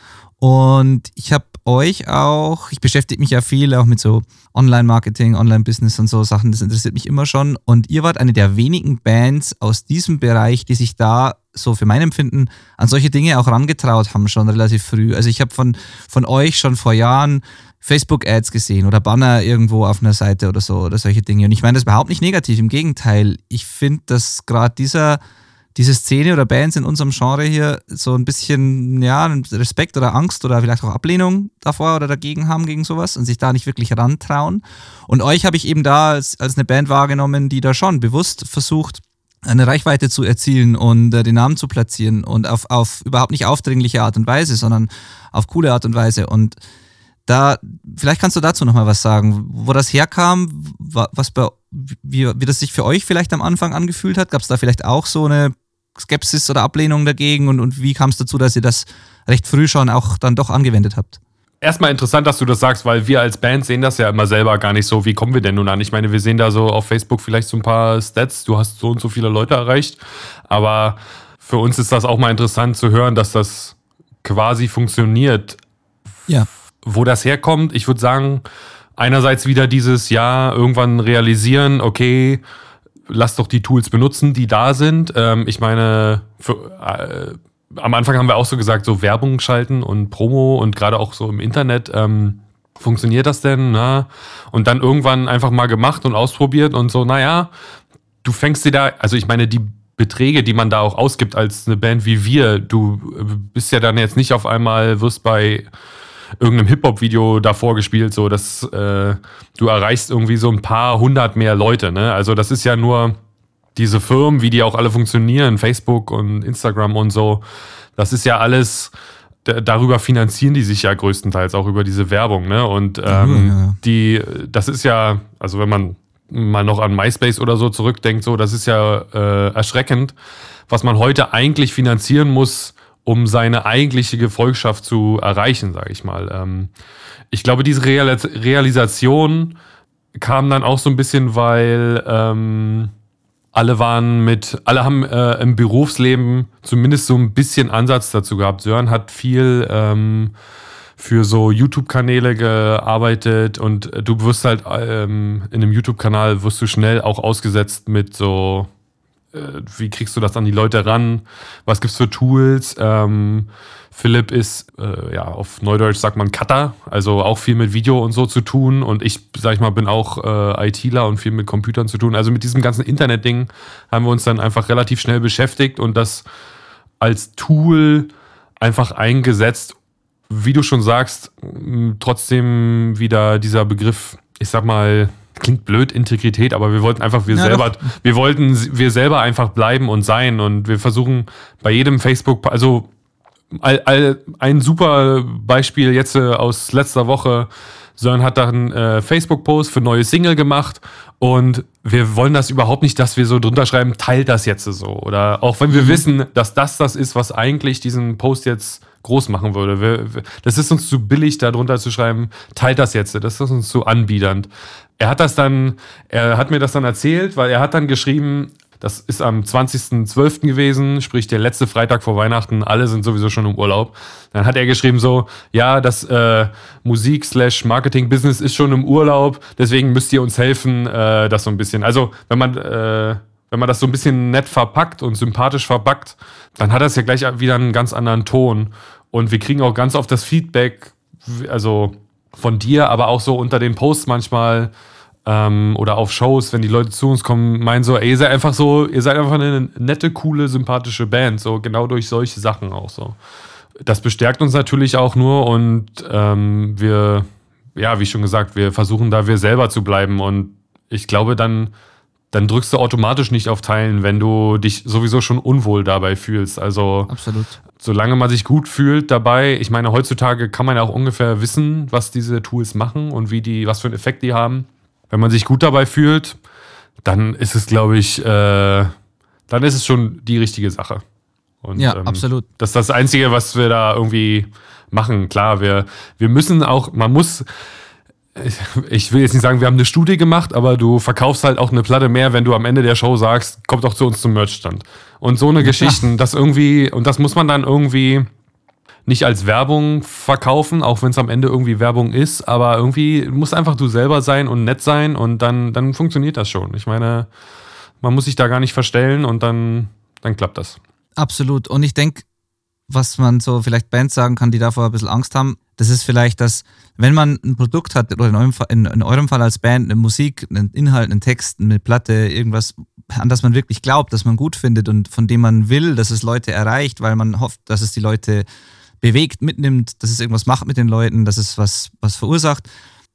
Und ich habe euch auch, ich beschäftige mich ja viel auch mit so Online-Marketing, Online-Business und so Sachen, das interessiert mich immer schon. Und ihr wart eine der wenigen Bands aus diesem Bereich, die sich da so für mein Empfinden an solche Dinge auch rangetraut haben, schon relativ früh. Also ich habe von, von euch schon vor Jahren Facebook-Ads gesehen oder Banner irgendwo auf einer Seite oder so oder solche Dinge. Und ich meine das überhaupt nicht negativ, im Gegenteil. Ich finde, dass gerade dieser diese Szene oder Bands in unserem Genre hier so ein bisschen, ja, Respekt oder Angst oder vielleicht auch Ablehnung davor oder dagegen haben gegen sowas und sich da nicht wirklich rantrauen. Und euch habe ich eben da als, als eine Band wahrgenommen, die da schon bewusst versucht, eine Reichweite zu erzielen und äh, den Namen zu platzieren und auf, auf überhaupt nicht aufdringliche Art und Weise, sondern auf coole Art und Weise. Und da, vielleicht kannst du dazu nochmal was sagen, wo das herkam, was bei, wie, wie das sich für euch vielleicht am Anfang angefühlt hat. Gab es da vielleicht auch so eine Skepsis oder Ablehnung dagegen und, und wie kam es dazu, dass ihr das recht früh schon auch dann doch angewendet habt? Erstmal interessant, dass du das sagst, weil wir als Band sehen das ja immer selber gar nicht so. Wie kommen wir denn nun an? Ich meine, wir sehen da so auf Facebook vielleicht so ein paar Stats. Du hast so und so viele Leute erreicht. Aber für uns ist das auch mal interessant zu hören, dass das quasi funktioniert. Ja. Wo das herkommt, ich würde sagen, einerseits wieder dieses Jahr irgendwann realisieren, okay, lass doch die Tools benutzen, die da sind. Ähm, ich meine, für, äh, am Anfang haben wir auch so gesagt, so Werbung schalten und Promo und gerade auch so im Internet. Ähm, funktioniert das denn? Na? Und dann irgendwann einfach mal gemacht und ausprobiert und so, naja, du fängst dir da, also ich meine, die Beträge, die man da auch ausgibt als eine Band wie wir, du bist ja dann jetzt nicht auf einmal, wirst bei irgendeinem Hip-Hop-Video davor gespielt, so dass äh, du erreichst irgendwie so ein paar hundert mehr Leute. Ne? Also das ist ja nur diese Firmen, wie die auch alle funktionieren, Facebook und Instagram und so. Das ist ja alles, darüber finanzieren die sich ja größtenteils auch über diese Werbung. Ne? Und ähm, ja. die, das ist ja, also wenn man mal noch an MySpace oder so zurückdenkt, so, das ist ja äh, erschreckend, was man heute eigentlich finanzieren muss, um seine eigentliche Gefolgschaft zu erreichen, sage ich mal. Ähm, ich glaube, diese Realis Realisation kam dann auch so ein bisschen, weil ähm, alle waren mit, alle haben äh, im Berufsleben zumindest so ein bisschen Ansatz dazu gehabt. Sören hat viel ähm, für so YouTube-Kanäle gearbeitet und du wirst halt ähm, in einem YouTube-Kanal wirst du schnell auch ausgesetzt mit so wie kriegst du das an die Leute ran? Was gibt's für Tools? Ähm, Philipp ist, äh, ja, auf Neudeutsch sagt man Cutter, also auch viel mit Video und so zu tun. Und ich, sag ich mal, bin auch äh, ITler und viel mit Computern zu tun. Also mit diesem ganzen Internet-Ding haben wir uns dann einfach relativ schnell beschäftigt und das als Tool einfach eingesetzt. Wie du schon sagst, trotzdem wieder dieser Begriff, ich sag mal, klingt blöd, Integrität, aber wir wollten einfach wir ja, selber, doch. wir wollten wir selber einfach bleiben und sein und wir versuchen bei jedem Facebook, also all, all, ein super Beispiel jetzt äh, aus letzter Woche, Sören hat da einen äh, Facebook-Post für neue Single gemacht und wir wollen das überhaupt nicht, dass wir so drunter schreiben, teilt das jetzt so. Oder auch wenn wir mhm. wissen, dass das das ist, was eigentlich diesen Post jetzt groß machen würde. Das ist uns zu billig, da drunter zu schreiben, teilt das jetzt. Das ist uns zu anbiedernd er hat das dann, er hat mir das dann erzählt, weil er hat dann geschrieben, das ist am 20.12. gewesen, sprich der letzte Freitag vor Weihnachten, alle sind sowieso schon im Urlaub. Dann hat er geschrieben so, ja, das äh, Musik slash Marketing Business ist schon im Urlaub, deswegen müsst ihr uns helfen, äh, das so ein bisschen. Also wenn man, äh, wenn man das so ein bisschen nett verpackt und sympathisch verpackt, dann hat das ja gleich wieder einen ganz anderen Ton. Und wir kriegen auch ganz oft das Feedback, also von dir, aber auch so unter den Posts manchmal ähm, oder auf Shows, wenn die Leute zu uns kommen, meinen so, ey, ihr seid einfach so, ihr seid einfach eine nette, coole, sympathische Band, so genau durch solche Sachen auch so. Das bestärkt uns natürlich auch nur und ähm, wir, ja, wie schon gesagt, wir versuchen da wir selber zu bleiben und ich glaube, dann, dann drückst du automatisch nicht auf Teilen, wenn du dich sowieso schon unwohl dabei fühlst. Also Absolut solange man sich gut fühlt dabei, ich meine, heutzutage kann man ja auch ungefähr wissen, was diese Tools machen und wie die, was für einen Effekt die haben. Wenn man sich gut dabei fühlt, dann ist es, glaube ich, äh, dann ist es schon die richtige Sache. Und, ja, ähm, absolut. Das ist das Einzige, was wir da irgendwie machen. Klar, wir, wir müssen auch, man muss, ich will jetzt nicht sagen, wir haben eine Studie gemacht, aber du verkaufst halt auch eine Platte mehr, wenn du am Ende der Show sagst, kommt doch zu uns zum Merchstand. Und so eine Geschichten, das irgendwie, und das muss man dann irgendwie nicht als Werbung verkaufen, auch wenn es am Ende irgendwie Werbung ist, aber irgendwie muss einfach du selber sein und nett sein und dann, dann funktioniert das schon. Ich meine, man muss sich da gar nicht verstellen und dann, dann klappt das. Absolut. Und ich denke, was man so vielleicht Bands sagen kann, die davor ein bisschen Angst haben, das ist vielleicht, dass wenn man ein Produkt hat, oder in eurem, Fall, in, in eurem Fall als Band, eine Musik, einen Inhalt, einen Text, eine Platte, irgendwas, an das man wirklich glaubt, dass man gut findet und von dem man will, dass es Leute erreicht, weil man hofft, dass es die Leute bewegt, mitnimmt, dass es irgendwas macht mit den Leuten, dass es was, was verursacht,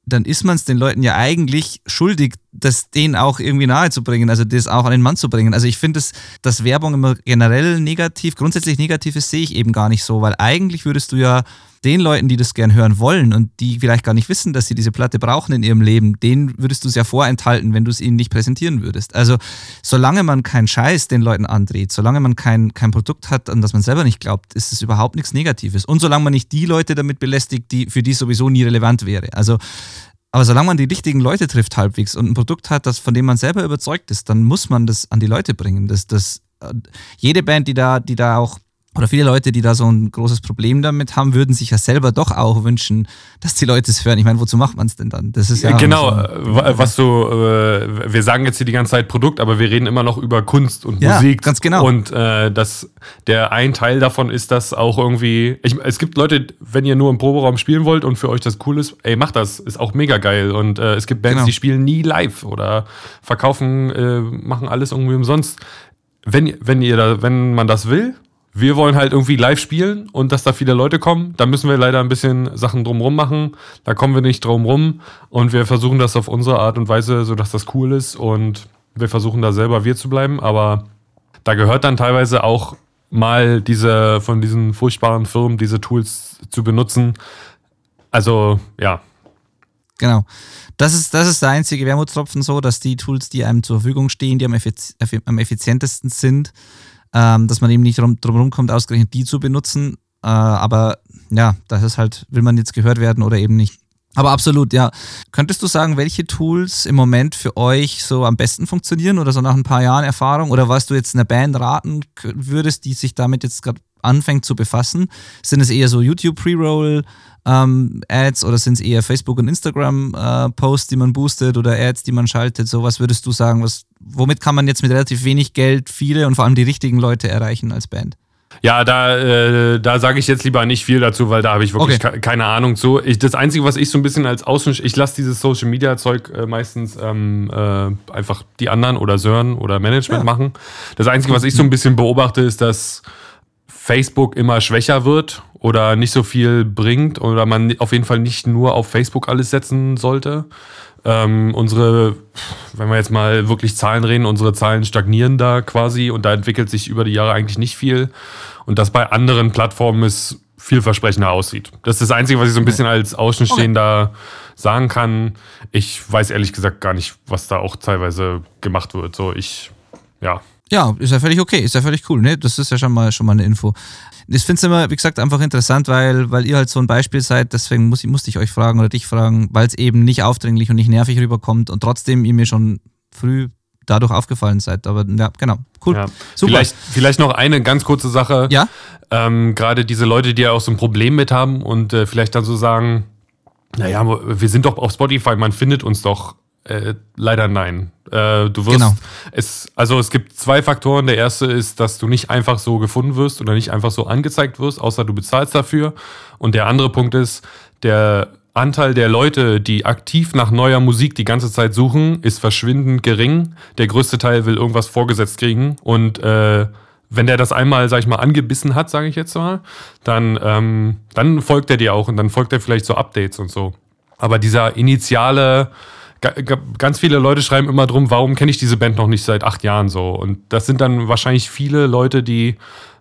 dann ist man es den Leuten ja eigentlich schuldig, das denen auch irgendwie nahezubringen, also das auch an den Mann zu bringen. Also ich finde, dass, dass Werbung immer generell negativ, grundsätzlich negativ ist, sehe ich eben gar nicht so, weil eigentlich würdest du ja den Leuten, die das gern hören wollen und die vielleicht gar nicht wissen, dass sie diese Platte brauchen in ihrem Leben, denen würdest du es ja vorenthalten, wenn du es ihnen nicht präsentieren würdest. Also solange man keinen Scheiß den Leuten andreht, solange man kein, kein Produkt hat, an das man selber nicht glaubt, ist es überhaupt nichts Negatives. Und solange man nicht die Leute damit belästigt, die für die sowieso nie relevant wäre. Also aber solange man die richtigen Leute trifft halbwegs und ein Produkt hat, das, von dem man selber überzeugt ist, dann muss man das an die Leute bringen. Das, das, äh, jede Band, die da, die da auch oder viele Leute, die da so ein großes Problem damit haben, würden sich ja selber doch auch wünschen, dass die Leute es hören. Ich meine, wozu macht man es denn dann? Das ist ja genau, so, äh, was du, äh, wir sagen jetzt hier die ganze Zeit Produkt, aber wir reden immer noch über Kunst und ja, Musik. Ganz genau. Und äh, das, der ein Teil davon ist das auch irgendwie. Ich, es gibt Leute, wenn ihr nur im Proberaum spielen wollt und für euch das cool ist, ey, macht das, ist auch mega geil. Und äh, es gibt Bands, genau. die spielen nie live oder verkaufen, äh, machen alles irgendwie umsonst. Wenn, wenn ihr da, wenn man das will, wir wollen halt irgendwie live spielen und dass da viele Leute kommen. Da müssen wir leider ein bisschen Sachen drumrum machen. Da kommen wir nicht drumrum und wir versuchen das auf unsere Art und Weise, sodass das cool ist und wir versuchen da selber wir zu bleiben. Aber da gehört dann teilweise auch mal diese von diesen furchtbaren Firmen diese Tools zu benutzen. Also ja. Genau. Das ist, das ist der einzige Wermutstropfen so, dass die Tools, die einem zur Verfügung stehen, die am, effizientesten sind, ähm, dass man eben nicht drum, drum kommt, ausgerechnet die zu benutzen. Äh, aber ja, das ist halt, will man jetzt gehört werden oder eben nicht. Aber absolut, ja. Könntest du sagen, welche Tools im Moment für euch so am besten funktionieren oder so nach ein paar Jahren Erfahrung? Oder was du jetzt einer Band raten würdest, die sich damit jetzt gerade anfängt zu befassen? Sind es eher so YouTube Pre-Roll ähm, Ads oder sind es eher Facebook und Instagram äh, Posts, die man boostet oder Ads, die man schaltet? So was würdest du sagen? Was, womit kann man jetzt mit relativ wenig Geld viele und vor allem die richtigen Leute erreichen als Band? Ja, da, äh, da sage ich jetzt lieber nicht viel dazu, weil da habe ich wirklich okay. keine Ahnung zu. Ich, das Einzige, was ich so ein bisschen als Außen... Ich lasse dieses Social-Media-Zeug äh, meistens ähm, äh, einfach die anderen oder Sören oder Management ja. machen. Das Einzige, was ich so ein bisschen beobachte, ist, dass Facebook immer schwächer wird oder nicht so viel bringt oder man auf jeden Fall nicht nur auf Facebook alles setzen sollte. Ähm, unsere, wenn wir jetzt mal wirklich Zahlen reden, unsere Zahlen stagnieren da quasi und da entwickelt sich über die Jahre eigentlich nicht viel. Und das bei anderen Plattformen ist vielversprechender aussieht. Das ist das Einzige, was ich so ein bisschen als Außenstehender okay. sagen kann. Ich weiß ehrlich gesagt gar nicht, was da auch teilweise gemacht wird. So, ich, ja. Ja, ist ja völlig okay, ist ja völlig cool, ne? Das ist ja schon mal schon mal eine Info. Ich finde es immer, wie gesagt, einfach interessant, weil, weil ihr halt so ein Beispiel seid, deswegen muss, musste ich euch fragen oder dich fragen, weil es eben nicht aufdringlich und nicht nervig rüberkommt und trotzdem ihr mir schon früh dadurch aufgefallen seid. Aber ja, genau. Cool. Ja. Super. Vielleicht, vielleicht noch eine ganz kurze Sache. Ja. Ähm, Gerade diese Leute, die ja auch so ein Problem mit haben und äh, vielleicht dann so sagen, naja, wir sind doch auf Spotify, man findet uns doch. Äh, leider nein. Äh, du wirst genau. es, also es gibt zwei Faktoren. Der erste ist, dass du nicht einfach so gefunden wirst oder nicht einfach so angezeigt wirst, außer du bezahlst dafür. Und der andere Punkt ist, der Anteil der Leute, die aktiv nach neuer Musik die ganze Zeit suchen, ist verschwindend gering. Der größte Teil will irgendwas vorgesetzt kriegen und äh, wenn der das einmal, sag ich mal, angebissen hat, sage ich jetzt mal, dann, ähm, dann folgt er dir auch und dann folgt er vielleicht so Updates und so. Aber dieser initiale, ganz viele Leute schreiben immer drum, warum kenne ich diese Band noch nicht seit acht Jahren so? Und das sind dann wahrscheinlich viele Leute, die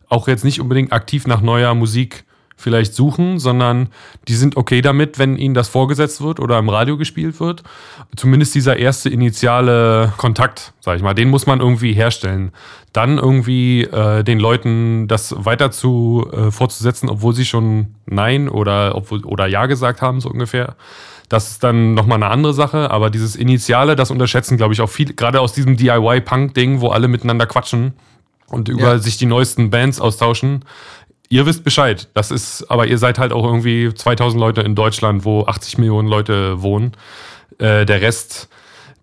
auch jetzt nicht unbedingt aktiv nach neuer Musik vielleicht suchen, sondern die sind okay damit, wenn ihnen das vorgesetzt wird oder im Radio gespielt wird. Zumindest dieser erste initiale Kontakt, sag ich mal, den muss man irgendwie herstellen. Dann irgendwie äh, den Leuten das weiter zu äh, fortzusetzen, obwohl sie schon Nein oder, obwohl, oder Ja gesagt haben, so ungefähr. Das ist dann nochmal eine andere Sache, aber dieses Initiale, das unterschätzen, glaube ich, auch viele, gerade aus diesem DIY-Punk-Ding, wo alle miteinander quatschen und über ja. sich die neuesten Bands austauschen. Ihr wisst Bescheid. Das ist, aber ihr seid halt auch irgendwie 2000 Leute in Deutschland, wo 80 Millionen Leute wohnen. Äh, der Rest,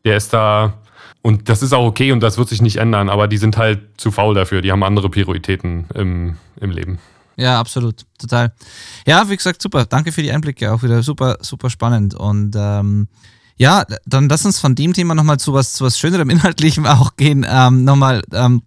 der ist da, und das ist auch okay und das wird sich nicht ändern, aber die sind halt zu faul dafür. Die haben andere Prioritäten im, im Leben. Ja, absolut. Total. Ja, wie gesagt, super. Danke für die Einblicke. Auch wieder super, super spannend. Und ähm, ja, dann lass uns von dem Thema nochmal zu was, zu was Schönerem Inhaltlichem auch gehen. Ähm, nochmal, ähm,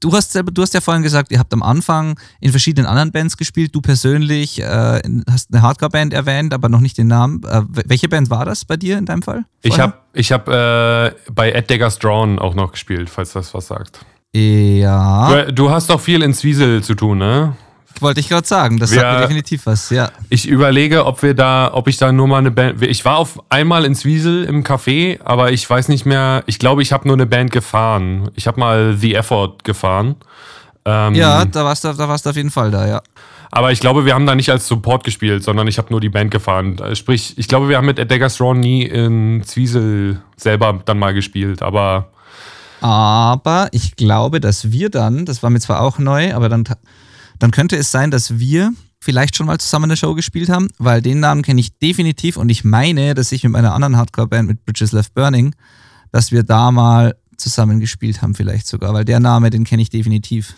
du hast selber, du hast ja vorhin gesagt, ihr habt am Anfang in verschiedenen anderen Bands gespielt. Du persönlich äh, hast eine Hardcore-Band erwähnt, aber noch nicht den Namen. Äh, welche Band war das bei dir in deinem Fall? Vorher? Ich habe ich hab, äh, bei Ed Daggers Drawn auch noch gespielt, falls das was sagt. Ja. Du, du hast doch viel in Zwiesel zu tun, ne? Wollte ich gerade sagen, das wir, sagt mir definitiv was, ja. Ich überlege, ob wir da, ob ich da nur mal eine Band. Ich war auf einmal in Zwiesel im Café, aber ich weiß nicht mehr, ich glaube, ich habe nur eine Band gefahren. Ich habe mal The Effort gefahren. Ähm, ja, da warst, du, da warst du auf jeden Fall da, ja. Aber ich glaube, wir haben da nicht als Support gespielt, sondern ich habe nur die Band gefahren. Sprich, ich glaube, wir haben mit Dagger Strong nie in Zwiesel selber dann mal gespielt, aber. Aber ich glaube, dass wir dann, das war mir zwar auch neu, aber dann dann könnte es sein, dass wir vielleicht schon mal zusammen eine Show gespielt haben, weil den Namen kenne ich definitiv und ich meine, dass ich mit meiner anderen Hardcore-Band mit Bridges Left Burning, dass wir da mal zusammen gespielt haben, vielleicht sogar, weil der Name, den kenne ich definitiv.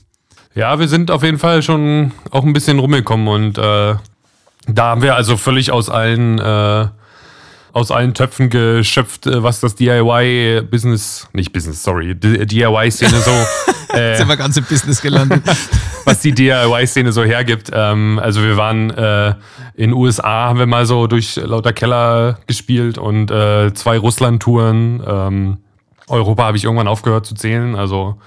Ja, wir sind auf jeden Fall schon auch ein bisschen rumgekommen und äh, da haben wir also völlig aus allen äh, aus allen Töpfen geschöpft, äh, was das DIY-Business, nicht Business, sorry, DIY-Szene so. äh, Jetzt sind wir ganz im Business gelandet. was die DIY-Szene so hergibt. Ähm, also wir waren äh, in USA, haben wir mal so durch lauter Keller gespielt und äh, zwei Russland-Touren. Ähm, Europa habe ich irgendwann aufgehört zu zählen. Also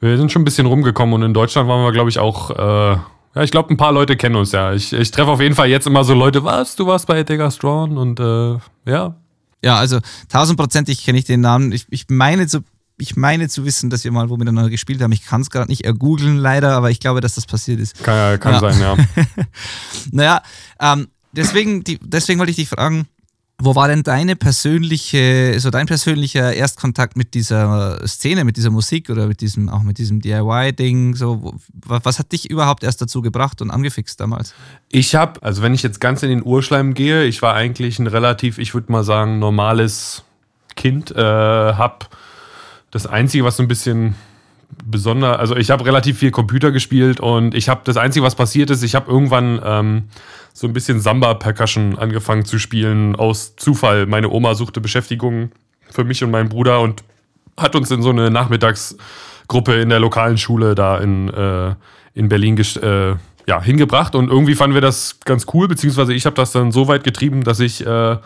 wir sind schon ein bisschen rumgekommen und in Deutschland waren wir, glaube ich, auch äh, ja, ich glaube, ein paar Leute kennen uns ja. Ich, ich treffe auf jeden Fall jetzt immer so Leute, was, du warst bei Digger Strong und äh, ja. Ja, also tausendprozentig kenne ich den Namen. Ich, ich meine, so, ich meine zu wissen, dass wir mal wo miteinander gespielt haben. Ich kann es gerade nicht ergoogeln, leider, aber ich glaube, dass das passiert ist. Kann, kann ja. sein, ja. naja, ähm, deswegen, die, deswegen wollte ich dich fragen, wo war denn deine persönliche, so dein persönlicher Erstkontakt mit dieser Szene, mit dieser Musik oder mit diesem, auch mit diesem DIY-Ding? So, was hat dich überhaupt erst dazu gebracht und angefixt damals? Ich habe, also wenn ich jetzt ganz in den Urschleim gehe, ich war eigentlich ein relativ, ich würde mal sagen, normales Kind, äh, habe das Einzige, was so ein bisschen besonders, also ich habe relativ viel Computer gespielt und ich habe das Einzige, was passiert ist, ich habe irgendwann ähm, so ein bisschen Samba-Percussion angefangen zu spielen aus Zufall. Meine Oma suchte Beschäftigung für mich und meinen Bruder und hat uns in so eine Nachmittagsgruppe in der lokalen Schule da in, äh, in Berlin äh, ja, hingebracht und irgendwie fanden wir das ganz cool, beziehungsweise ich habe das dann so weit getrieben, dass ich äh,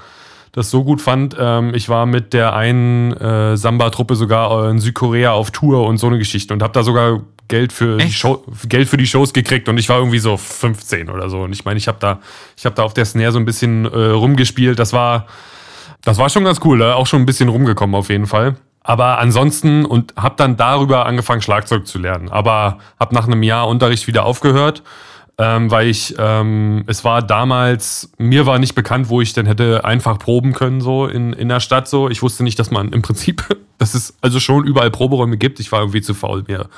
das so gut fand. Ähm, ich war mit der einen äh, Samba-Truppe sogar in Südkorea auf Tour und so eine Geschichte und habe da sogar Geld für, die Show, Geld für die Shows gekriegt und ich war irgendwie so 15 oder so. Und ich meine, ich habe da, ich habe da auf der Snare so ein bisschen äh, rumgespielt. Das war, das war schon ganz cool, ne? auch schon ein bisschen rumgekommen auf jeden Fall. Aber ansonsten und habe dann darüber angefangen Schlagzeug zu lernen. Aber habe nach einem Jahr Unterricht wieder aufgehört ähm, weil ich, ähm, es war damals, mir war nicht bekannt, wo ich denn hätte einfach proben können, so in, in der Stadt so. Ich wusste nicht, dass man im Prinzip, dass es also schon überall Proberäume gibt. Ich war irgendwie zu faul, mir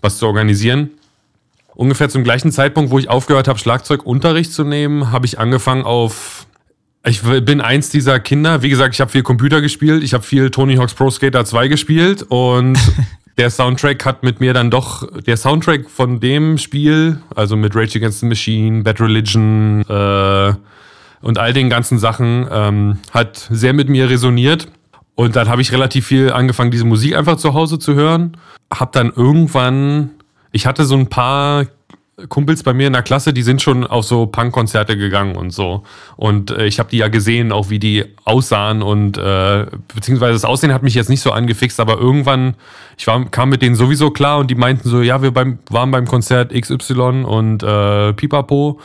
was zu organisieren. Ungefähr zum gleichen Zeitpunkt, wo ich aufgehört habe, Schlagzeugunterricht zu nehmen, habe ich angefangen auf ich bin eins dieser Kinder. Wie gesagt, ich habe viel Computer gespielt. Ich habe viel Tony Hawk's Pro Skater 2 gespielt und der Soundtrack hat mit mir dann doch, der Soundtrack von dem Spiel, also mit Rage Against the Machine, Bad Religion äh, und all den ganzen Sachen, ähm, hat sehr mit mir resoniert. Und dann habe ich relativ viel angefangen, diese Musik einfach zu Hause zu hören. Hab dann irgendwann, ich hatte so ein paar Kumpels bei mir in der Klasse, die sind schon auf so Punk-Konzerte gegangen und so. Und äh, ich habe die ja gesehen, auch wie die aussahen und äh, beziehungsweise das Aussehen hat mich jetzt nicht so angefixt, aber irgendwann, ich war, kam mit denen sowieso klar und die meinten so, ja, wir beim, waren beim Konzert XY und äh, Pipapo.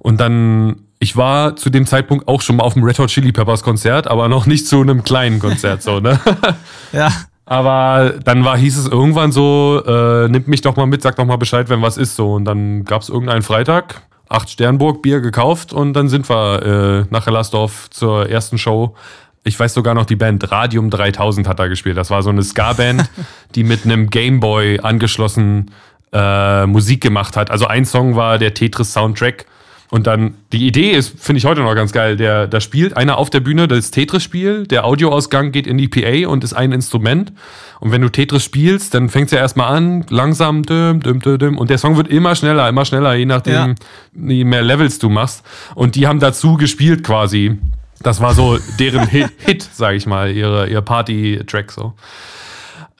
Und dann, ich war zu dem Zeitpunkt auch schon mal auf dem Red Hot Chili Peppers Konzert, aber noch nicht zu einem kleinen Konzert, so, ne? ja. Aber dann war, hieß es irgendwann so, äh, nimmt mich doch mal mit, sag doch mal Bescheid, wenn was ist so. Und dann gab es irgendeinen Freitag, acht Sternburg Bier gekauft und dann sind wir äh, nach Hellersdorf zur ersten Show. Ich weiß sogar noch die Band Radium 3000 hat da gespielt. Das war so eine Ska-Band, die mit einem Gameboy angeschlossen äh, Musik gemacht hat. Also ein Song war der Tetris Soundtrack und dann, die Idee ist, finde ich heute noch ganz geil, der, da spielt einer auf der Bühne das Tetris-Spiel, der Audioausgang geht in die PA und ist ein Instrument. Und wenn du Tetris spielst, dann fängt es ja erstmal an, langsam, düm, düm, düm, düm, und der Song wird immer schneller, immer schneller, je nachdem, ja. je mehr Levels du machst. Und die haben dazu gespielt quasi. Das war so deren Hit, Hit sag ich mal, ihre, ihr Party-Track so.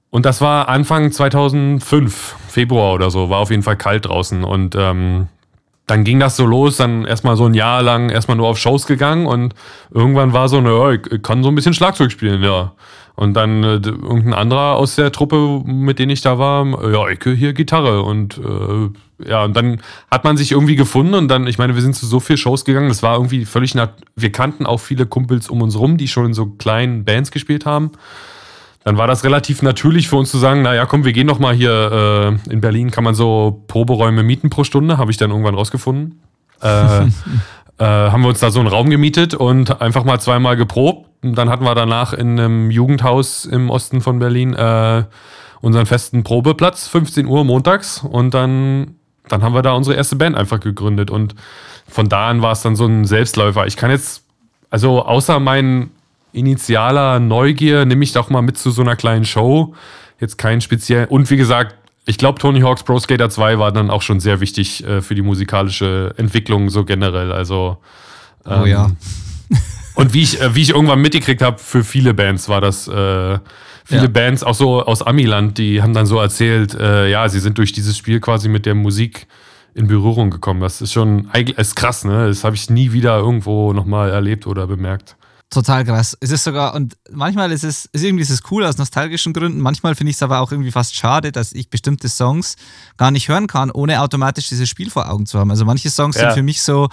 Und das war Anfang 2005, Februar oder so, war auf jeden Fall kalt draußen und ähm, dann ging das so los, dann erstmal so ein Jahr lang erstmal nur auf Shows gegangen und irgendwann war so, naja, ich kann so ein bisschen Schlagzeug spielen, ja. Und dann äh, irgendein anderer aus der Truppe, mit denen ich da war, ja, ich hier Gitarre und äh, ja, und dann hat man sich irgendwie gefunden und dann, ich meine, wir sind zu so viel Shows gegangen, das war irgendwie völlig, wir kannten auch viele Kumpels um uns rum, die schon in so kleinen Bands gespielt haben dann war das relativ natürlich für uns zu sagen, naja, komm, wir gehen noch mal hier äh, in Berlin, kann man so Proberäume mieten pro Stunde, habe ich dann irgendwann rausgefunden. Äh, äh, haben wir uns da so einen Raum gemietet und einfach mal zweimal geprobt. Und dann hatten wir danach in einem Jugendhaus im Osten von Berlin äh, unseren festen Probeplatz, 15 Uhr montags. Und dann, dann haben wir da unsere erste Band einfach gegründet. Und von da an war es dann so ein Selbstläufer. Ich kann jetzt, also außer meinen initialer Neugier, nehme ich doch mal mit zu so einer kleinen Show. Jetzt kein speziell. Und wie gesagt, ich glaube, Tony Hawk's Pro Skater 2 war dann auch schon sehr wichtig äh, für die musikalische Entwicklung so generell. Also. Ähm, oh ja. Ähm, und wie ich, äh, wie ich irgendwann mitgekriegt habe, für viele Bands war das. Äh, viele ja. Bands, auch so aus Amiland, die haben dann so erzählt, äh, ja, sie sind durch dieses Spiel quasi mit der Musik in Berührung gekommen. Das ist schon eigentlich ist krass, ne? Das habe ich nie wieder irgendwo nochmal erlebt oder bemerkt. Total krass. Es ist sogar, und manchmal ist es, ist irgendwie ist es cool aus nostalgischen Gründen. Manchmal finde ich es aber auch irgendwie fast schade, dass ich bestimmte Songs gar nicht hören kann, ohne automatisch dieses Spiel vor Augen zu haben. Also manche Songs ja. sind für mich so,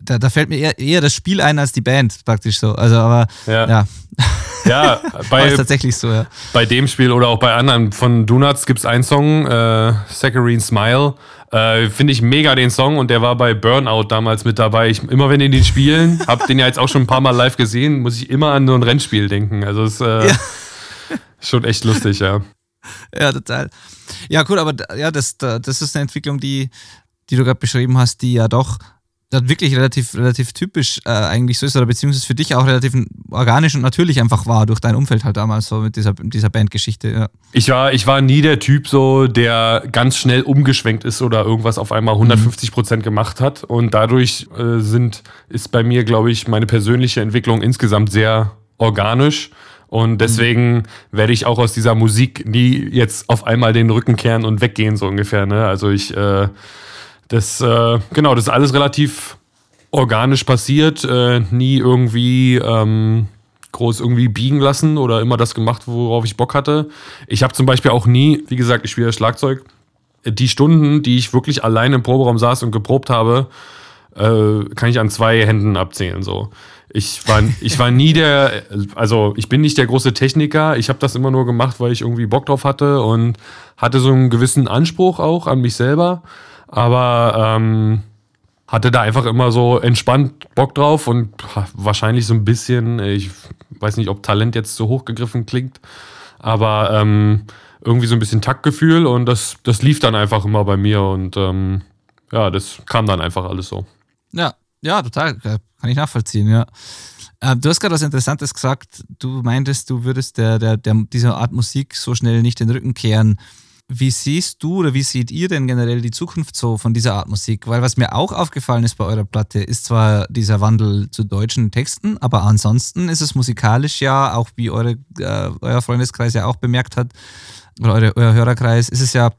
da, da fällt mir eher, eher, das Spiel ein als die Band, praktisch so. Also, aber ja. ja. Ja, bei, ist tatsächlich so, ja. Bei dem Spiel oder auch bei anderen von Donuts gibt es einen Song, äh, Saccharine Smile. Äh, Finde ich mega den Song und der war bei Burnout damals mit dabei. Ich, immer wenn die den spielen, hab den ja jetzt auch schon ein paar Mal live gesehen, muss ich immer an so ein Rennspiel denken. Also es ist äh, ja. schon echt lustig, ja. Ja, total. Ja, cool, aber ja, das, das ist eine Entwicklung, die, die du gerade beschrieben hast, die ja doch das wirklich relativ, relativ typisch äh, eigentlich so ist, oder beziehungsweise für dich auch relativ organisch und natürlich einfach war durch dein Umfeld halt damals so mit dieser, dieser Bandgeschichte. Ja. Ich, war, ich war nie der Typ so, der ganz schnell umgeschwenkt ist oder irgendwas auf einmal 150 Prozent gemacht hat. Und dadurch äh, sind, ist bei mir, glaube ich, meine persönliche Entwicklung insgesamt sehr organisch. Und deswegen mhm. werde ich auch aus dieser Musik nie jetzt auf einmal den Rücken kehren und weggehen, so ungefähr. Ne? Also ich äh, das, äh, genau, das ist alles relativ organisch passiert, äh, nie irgendwie ähm, groß irgendwie biegen lassen oder immer das gemacht, worauf ich Bock hatte. Ich habe zum Beispiel auch nie, wie gesagt, ich spiele Schlagzeug, die Stunden, die ich wirklich allein im Proberaum saß und geprobt habe, äh, kann ich an zwei Händen abzählen. So. Ich war, ich war nie der, also ich bin nicht der große Techniker. Ich habe das immer nur gemacht, weil ich irgendwie Bock drauf hatte und hatte so einen gewissen Anspruch auch an mich selber aber ähm, hatte da einfach immer so entspannt Bock drauf und wahrscheinlich so ein bisschen, ich weiß nicht, ob Talent jetzt so hochgegriffen klingt, aber ähm, irgendwie so ein bisschen Taktgefühl und das, das lief dann einfach immer bei mir und ähm, ja, das kam dann einfach alles so. Ja, ja, total, kann ich nachvollziehen, ja. Äh, du hast gerade was Interessantes gesagt. Du meintest, du würdest der, der, der, dieser Art Musik so schnell nicht den Rücken kehren. Wie siehst du oder wie seht ihr denn generell die Zukunft so von dieser Art Musik? Weil was mir auch aufgefallen ist bei eurer Platte, ist zwar dieser Wandel zu deutschen Texten, aber ansonsten ist es musikalisch ja, auch wie eure, äh, euer Freundeskreis ja auch bemerkt hat, oder eure, euer Hörerkreis, ist es ja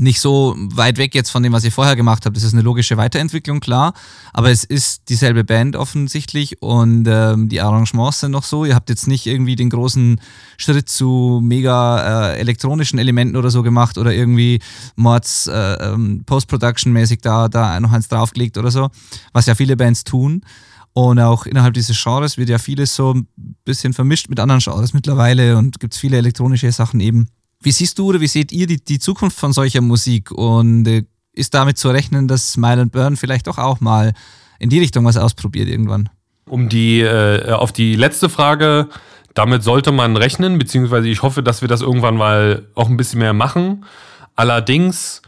nicht so weit weg jetzt von dem, was ihr vorher gemacht habt. Das ist eine logische Weiterentwicklung, klar. Aber es ist dieselbe Band offensichtlich und ähm, die Arrangements sind noch so. Ihr habt jetzt nicht irgendwie den großen Schritt zu mega äh, elektronischen Elementen oder so gemacht oder irgendwie Mords äh, ähm, Post-Production-mäßig da, da noch eins draufgelegt oder so, was ja viele Bands tun. Und auch innerhalb dieses Genres wird ja vieles so ein bisschen vermischt mit anderen Genres mittlerweile und gibt es viele elektronische Sachen eben. Wie siehst du oder wie seht ihr die, die Zukunft von solcher Musik? Und äh, ist damit zu rechnen, dass Smile and Burn vielleicht doch auch mal in die Richtung was ausprobiert irgendwann? Um die, äh, auf die letzte Frage, damit sollte man rechnen, beziehungsweise ich hoffe, dass wir das irgendwann mal auch ein bisschen mehr machen. Allerdings,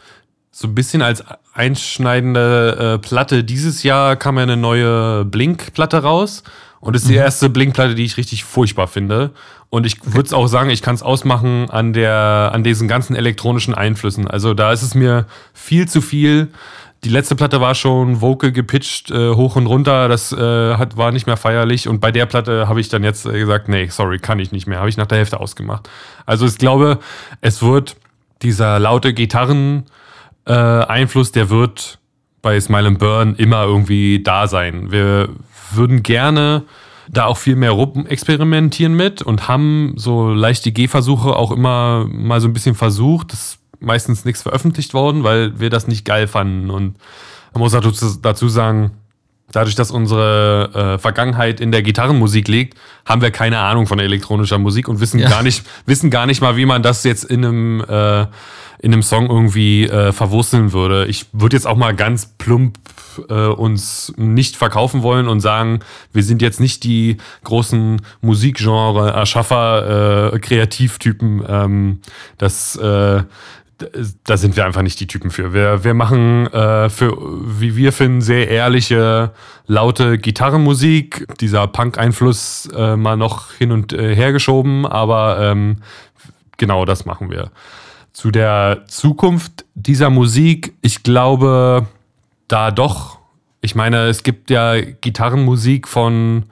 so ein bisschen als einschneidende äh, Platte dieses Jahr kam ja eine neue Blink-Platte raus. Und das ist die mhm. erste Blink-Platte, die ich richtig furchtbar finde. Und ich würde es auch sagen, ich kann es ausmachen an der, an diesen ganzen elektronischen Einflüssen. Also da ist es mir viel zu viel. Die letzte Platte war schon vocal gepitcht, äh, hoch und runter. Das äh, hat, war nicht mehr feierlich. Und bei der Platte habe ich dann jetzt äh, gesagt, nee, sorry, kann ich nicht mehr. Habe ich nach der Hälfte ausgemacht. Also ich glaube, es wird dieser laute Gitarren-Einfluss, äh, der wird bei Smile and Burn immer irgendwie da sein. Wir würden gerne da auch viel mehr rum experimentieren mit und haben so leichte Gehversuche auch immer mal so ein bisschen versucht. Das ist meistens nichts veröffentlicht worden, weil wir das nicht geil fanden. Und man muss dazu sagen, dadurch, dass unsere äh, Vergangenheit in der Gitarrenmusik liegt, haben wir keine Ahnung von elektronischer Musik und wissen ja. gar nicht, wissen gar nicht mal, wie man das jetzt in einem äh, in einem Song irgendwie äh, verwurzeln würde. Ich würde jetzt auch mal ganz plump äh, uns nicht verkaufen wollen und sagen, wir sind jetzt nicht die großen Musikgenre-Erschaffer, äh, Kreativtypen. Ähm, das äh, da sind wir einfach nicht die Typen für. Wir, wir machen äh, für, wie wir finden, sehr ehrliche, laute Gitarrenmusik. Dieser Punk-Einfluss äh, mal noch hin und äh, her geschoben, aber ähm, genau das machen wir zu der Zukunft dieser Musik. Ich glaube, da doch, ich meine, es gibt ja Gitarrenmusik von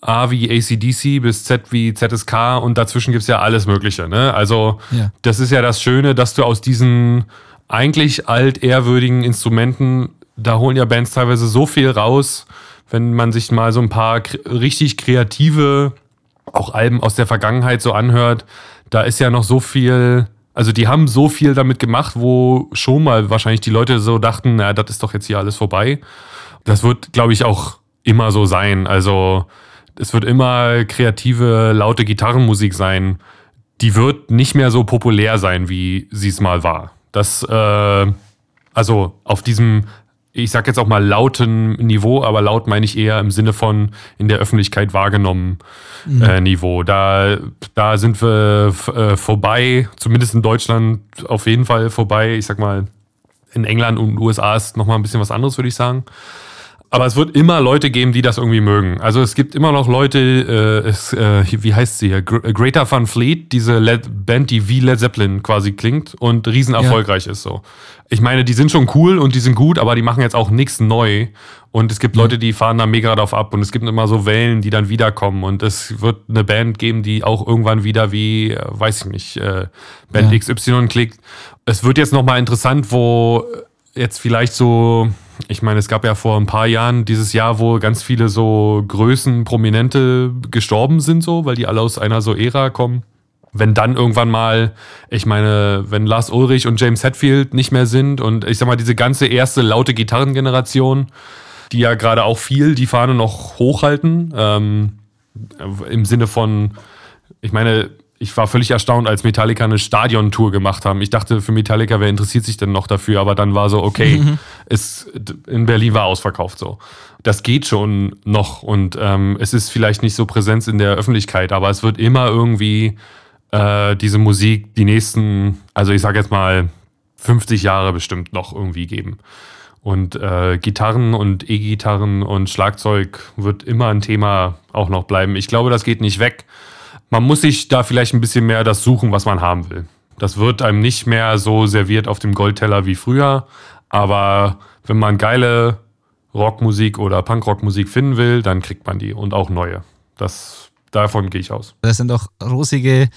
A wie ACDC bis Z wie ZSK und dazwischen gibt es ja alles Mögliche. Ne? Also, ja. das ist ja das Schöne, dass du aus diesen eigentlich altehrwürdigen Instrumenten, da holen ja Bands teilweise so viel raus, wenn man sich mal so ein paar richtig kreative, auch Alben aus der Vergangenheit so anhört. Da ist ja noch so viel also die haben so viel damit gemacht, wo schon mal wahrscheinlich die Leute so dachten, na, das ist doch jetzt hier alles vorbei. Das wird, glaube ich, auch immer so sein. Also es wird immer kreative, laute Gitarrenmusik sein. Die wird nicht mehr so populär sein, wie sie es mal war. Das, äh, also auf diesem, ich sag jetzt auch mal lauten Niveau, aber laut meine ich eher im Sinne von in der Öffentlichkeit wahrgenommen mhm. äh, Niveau. Da, da sind wir äh, vorbei, zumindest in Deutschland auf jeden Fall vorbei. Ich sag mal, in England und USA ist nochmal ein bisschen was anderes, würde ich sagen. Aber es wird immer Leute geben, die das irgendwie mögen. Also es gibt immer noch Leute, äh, es, äh, wie heißt sie hier? Greater Fun Fleet, diese Led Band, die wie Led Zeppelin quasi klingt und riesen erfolgreich ja. ist so. Ich meine, die sind schon cool und die sind gut, aber die machen jetzt auch nichts neu. Und es gibt Leute, die fahren da mega drauf ab und es gibt immer so Wellen, die dann wiederkommen. Und es wird eine Band geben, die auch irgendwann wieder wie, äh, weiß ich nicht, äh, Band ja. XY klickt. Es wird jetzt nochmal interessant, wo jetzt vielleicht so ich meine, es gab ja vor ein paar Jahren dieses Jahr, wo ganz viele so Größen, Prominente gestorben sind, so, weil die alle aus einer so Ära kommen. Wenn dann irgendwann mal, ich meine, wenn Lars Ulrich und James Hetfield nicht mehr sind und ich sag mal, diese ganze erste laute Gitarrengeneration, die ja gerade auch viel die Fahne noch hochhalten, ähm, im Sinne von, ich meine, ich war völlig erstaunt, als Metallica eine Stadiontour gemacht haben. Ich dachte, für Metallica, wer interessiert sich denn noch dafür? Aber dann war so, okay, mhm. es, in Berlin war ausverkauft so. Das geht schon noch und ähm, es ist vielleicht nicht so Präsenz in der Öffentlichkeit, aber es wird immer irgendwie äh, diese Musik die nächsten, also ich sage jetzt mal 50 Jahre bestimmt noch irgendwie geben. Und äh, Gitarren und E-Gitarren und Schlagzeug wird immer ein Thema auch noch bleiben. Ich glaube, das geht nicht weg man muss sich da vielleicht ein bisschen mehr das suchen, was man haben will. Das wird einem nicht mehr so serviert auf dem Goldteller wie früher. Aber wenn man geile Rockmusik oder Punkrockmusik finden will, dann kriegt man die und auch neue. Das, davon gehe ich aus. Das sind doch rosige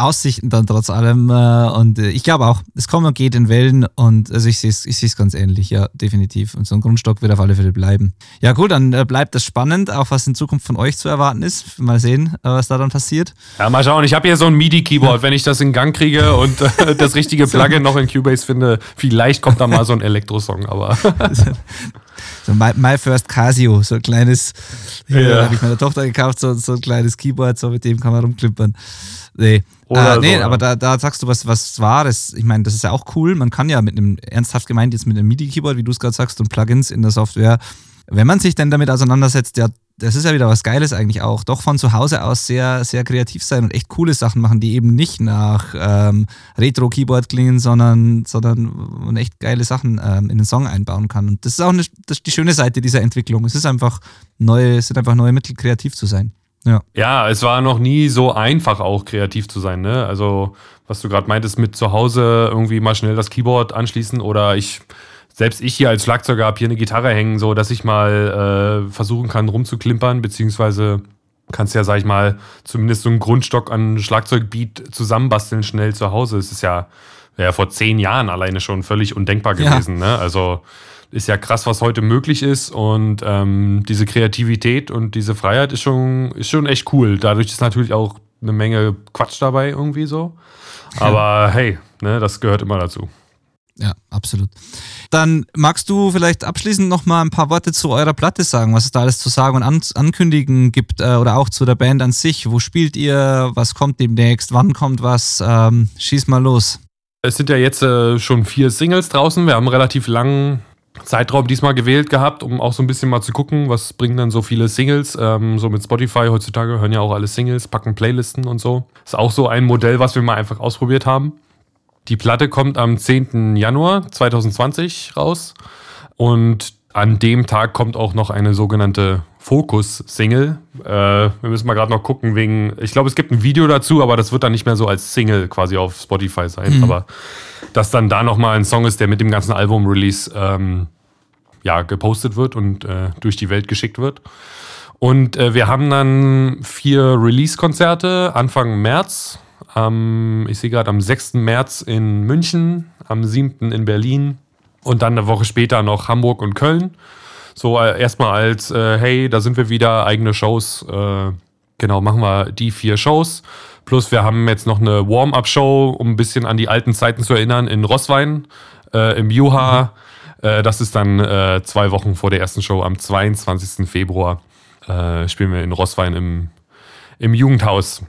Aussichten dann trotz allem. Äh, und äh, ich glaube auch, es kommt und geht in Wellen und also ich sehe es ich ganz ähnlich, ja, definitiv. Und so ein Grundstock wird auf alle Fälle bleiben. Ja, gut, dann äh, bleibt das spannend, auch was in Zukunft von euch zu erwarten ist. Mal sehen, was da dann passiert. Ja, mal schauen. Ich habe hier so ein MIDI-Keyboard. Ja. Wenn ich das in Gang kriege und das richtige Plugin noch in Cubase finde, vielleicht kommt da mal so ein Elektrosong, aber. So My, My, First Casio, so ein kleines, ja. habe ich meiner Tochter gekauft, so, so ein kleines Keyboard, so mit dem kann man rumklippern. Nee, äh, nee so, aber da, da sagst du was, was Wahres. Ich meine, das ist ja auch cool. Man kann ja mit einem, ernsthaft gemeint, jetzt mit einem MIDI-Keyboard, wie du es gerade sagst, und Plugins in der Software, wenn man sich denn damit auseinandersetzt, ja, das ist ja wieder was Geiles eigentlich auch, doch von zu Hause aus sehr, sehr kreativ sein und echt coole Sachen machen, die eben nicht nach ähm, Retro-Keyboard klingen, sondern, sondern man echt geile Sachen ähm, in den Song einbauen kann. Und das ist auch eine, das die schöne Seite dieser Entwicklung. Es ist einfach neue, es sind einfach neue Mittel, kreativ zu sein. Ja. ja, es war noch nie so einfach auch kreativ zu sein. Ne? Also, was du gerade meintest, mit zu Hause irgendwie mal schnell das Keyboard anschließen oder ich, selbst ich hier als Schlagzeuger habe hier eine Gitarre hängen, so dass ich mal äh, versuchen kann rumzuklimpern, beziehungsweise kannst ja, sag ich mal, zumindest so einen Grundstock an Schlagzeugbeat zusammenbasteln schnell zu Hause. Es ist ja, ja vor zehn Jahren alleine schon völlig undenkbar gewesen. Ja. Ne? Also ist ja krass, was heute möglich ist. Und ähm, diese Kreativität und diese Freiheit ist schon, ist schon echt cool. Dadurch ist natürlich auch eine Menge Quatsch dabei, irgendwie so. Aber hey, ne, das gehört immer dazu. Ja, absolut. Dann magst du vielleicht abschließend noch mal ein paar Worte zu eurer Platte sagen, was es da alles zu sagen und an ankündigen gibt äh, oder auch zu der Band an sich. Wo spielt ihr? Was kommt demnächst? Wann kommt was? Ähm, schieß mal los. Es sind ja jetzt äh, schon vier Singles draußen. Wir haben relativ lang Zeitraum diesmal gewählt gehabt, um auch so ein bisschen mal zu gucken, was bringen dann so viele Singles. Ähm, so mit Spotify heutzutage hören ja auch alle Singles, packen Playlisten und so. Ist auch so ein Modell, was wir mal einfach ausprobiert haben. Die Platte kommt am 10. Januar 2020 raus und an dem Tag kommt auch noch eine sogenannte Focus-Single. Äh, wir müssen mal gerade noch gucken, wegen. Ich glaube, es gibt ein Video dazu, aber das wird dann nicht mehr so als Single quasi auf Spotify sein. Mhm. Aber dass dann da nochmal ein Song ist, der mit dem ganzen Album-Release ähm, ja, gepostet wird und äh, durch die Welt geschickt wird. Und äh, wir haben dann vier Release-Konzerte Anfang März. Ähm, ich sehe gerade am 6. März in München, am 7. in Berlin und dann eine Woche später noch Hamburg und Köln. So äh, erstmal als, äh, hey, da sind wir wieder, eigene Shows. Äh, genau, machen wir die vier Shows. Plus wir haben jetzt noch eine Warm-up-Show, um ein bisschen an die alten Zeiten zu erinnern, in Rosswein, äh, im Juha. Mhm. Das ist dann äh, zwei Wochen vor der ersten Show am 22. Februar. spielen wir in Rosswein im, im Jugendhaus.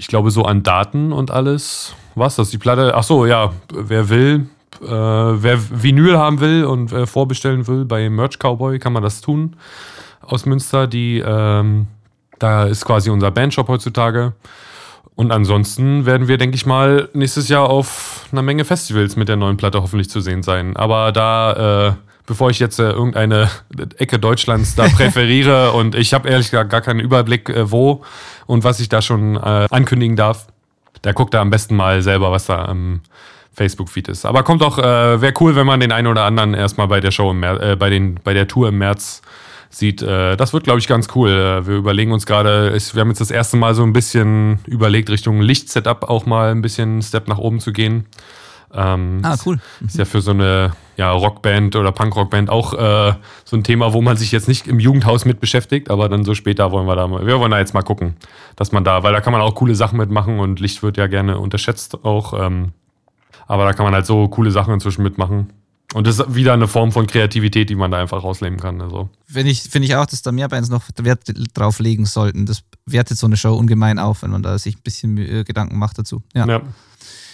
Ich glaube, so an Daten und alles. Was? Das die Platte? Ach so, ja. Wer will, äh, wer Vinyl haben will und äh, vorbestellen will bei Merch Cowboy, kann man das tun. Aus Münster. Die, ähm, da ist quasi unser Bandshop heutzutage. Und ansonsten werden wir, denke ich mal, nächstes Jahr auf einer Menge Festivals mit der neuen Platte hoffentlich zu sehen sein. Aber da, äh, bevor ich jetzt äh, irgendeine Ecke Deutschlands da präferiere und ich habe ehrlich gesagt gar keinen Überblick, äh, wo und was ich da schon äh, ankündigen darf, da guckt er am besten mal selber, was da am Facebook-Feed ist. Aber kommt auch, äh, wäre cool, wenn man den einen oder anderen erstmal bei der Show im März, äh, bei, den, bei der Tour im März sieht. Äh, das wird, glaube ich, ganz cool. Wir überlegen uns gerade, wir haben jetzt das erste Mal so ein bisschen überlegt, Richtung Lichtsetup auch mal ein bisschen Step nach oben zu gehen. Ähm, ah, cool. Ist ja für so eine ja, Rockband oder Punkrockband auch äh, so ein Thema, wo man sich jetzt nicht im Jugendhaus mit beschäftigt, aber dann so später wollen wir da mal, wir wollen da jetzt mal gucken, dass man da, weil da kann man auch coole Sachen mitmachen und Licht wird ja gerne unterschätzt auch. Ähm, aber da kann man halt so coole Sachen inzwischen mitmachen. Und das ist wieder eine Form von Kreativität, die man da einfach rausleben kann. Also. Finde ich, find ich auch, dass da mehr Bands noch Wert drauf legen sollten. Das wertet so eine Show ungemein auf, wenn man da sich ein bisschen äh, Gedanken macht dazu. Ja. ja.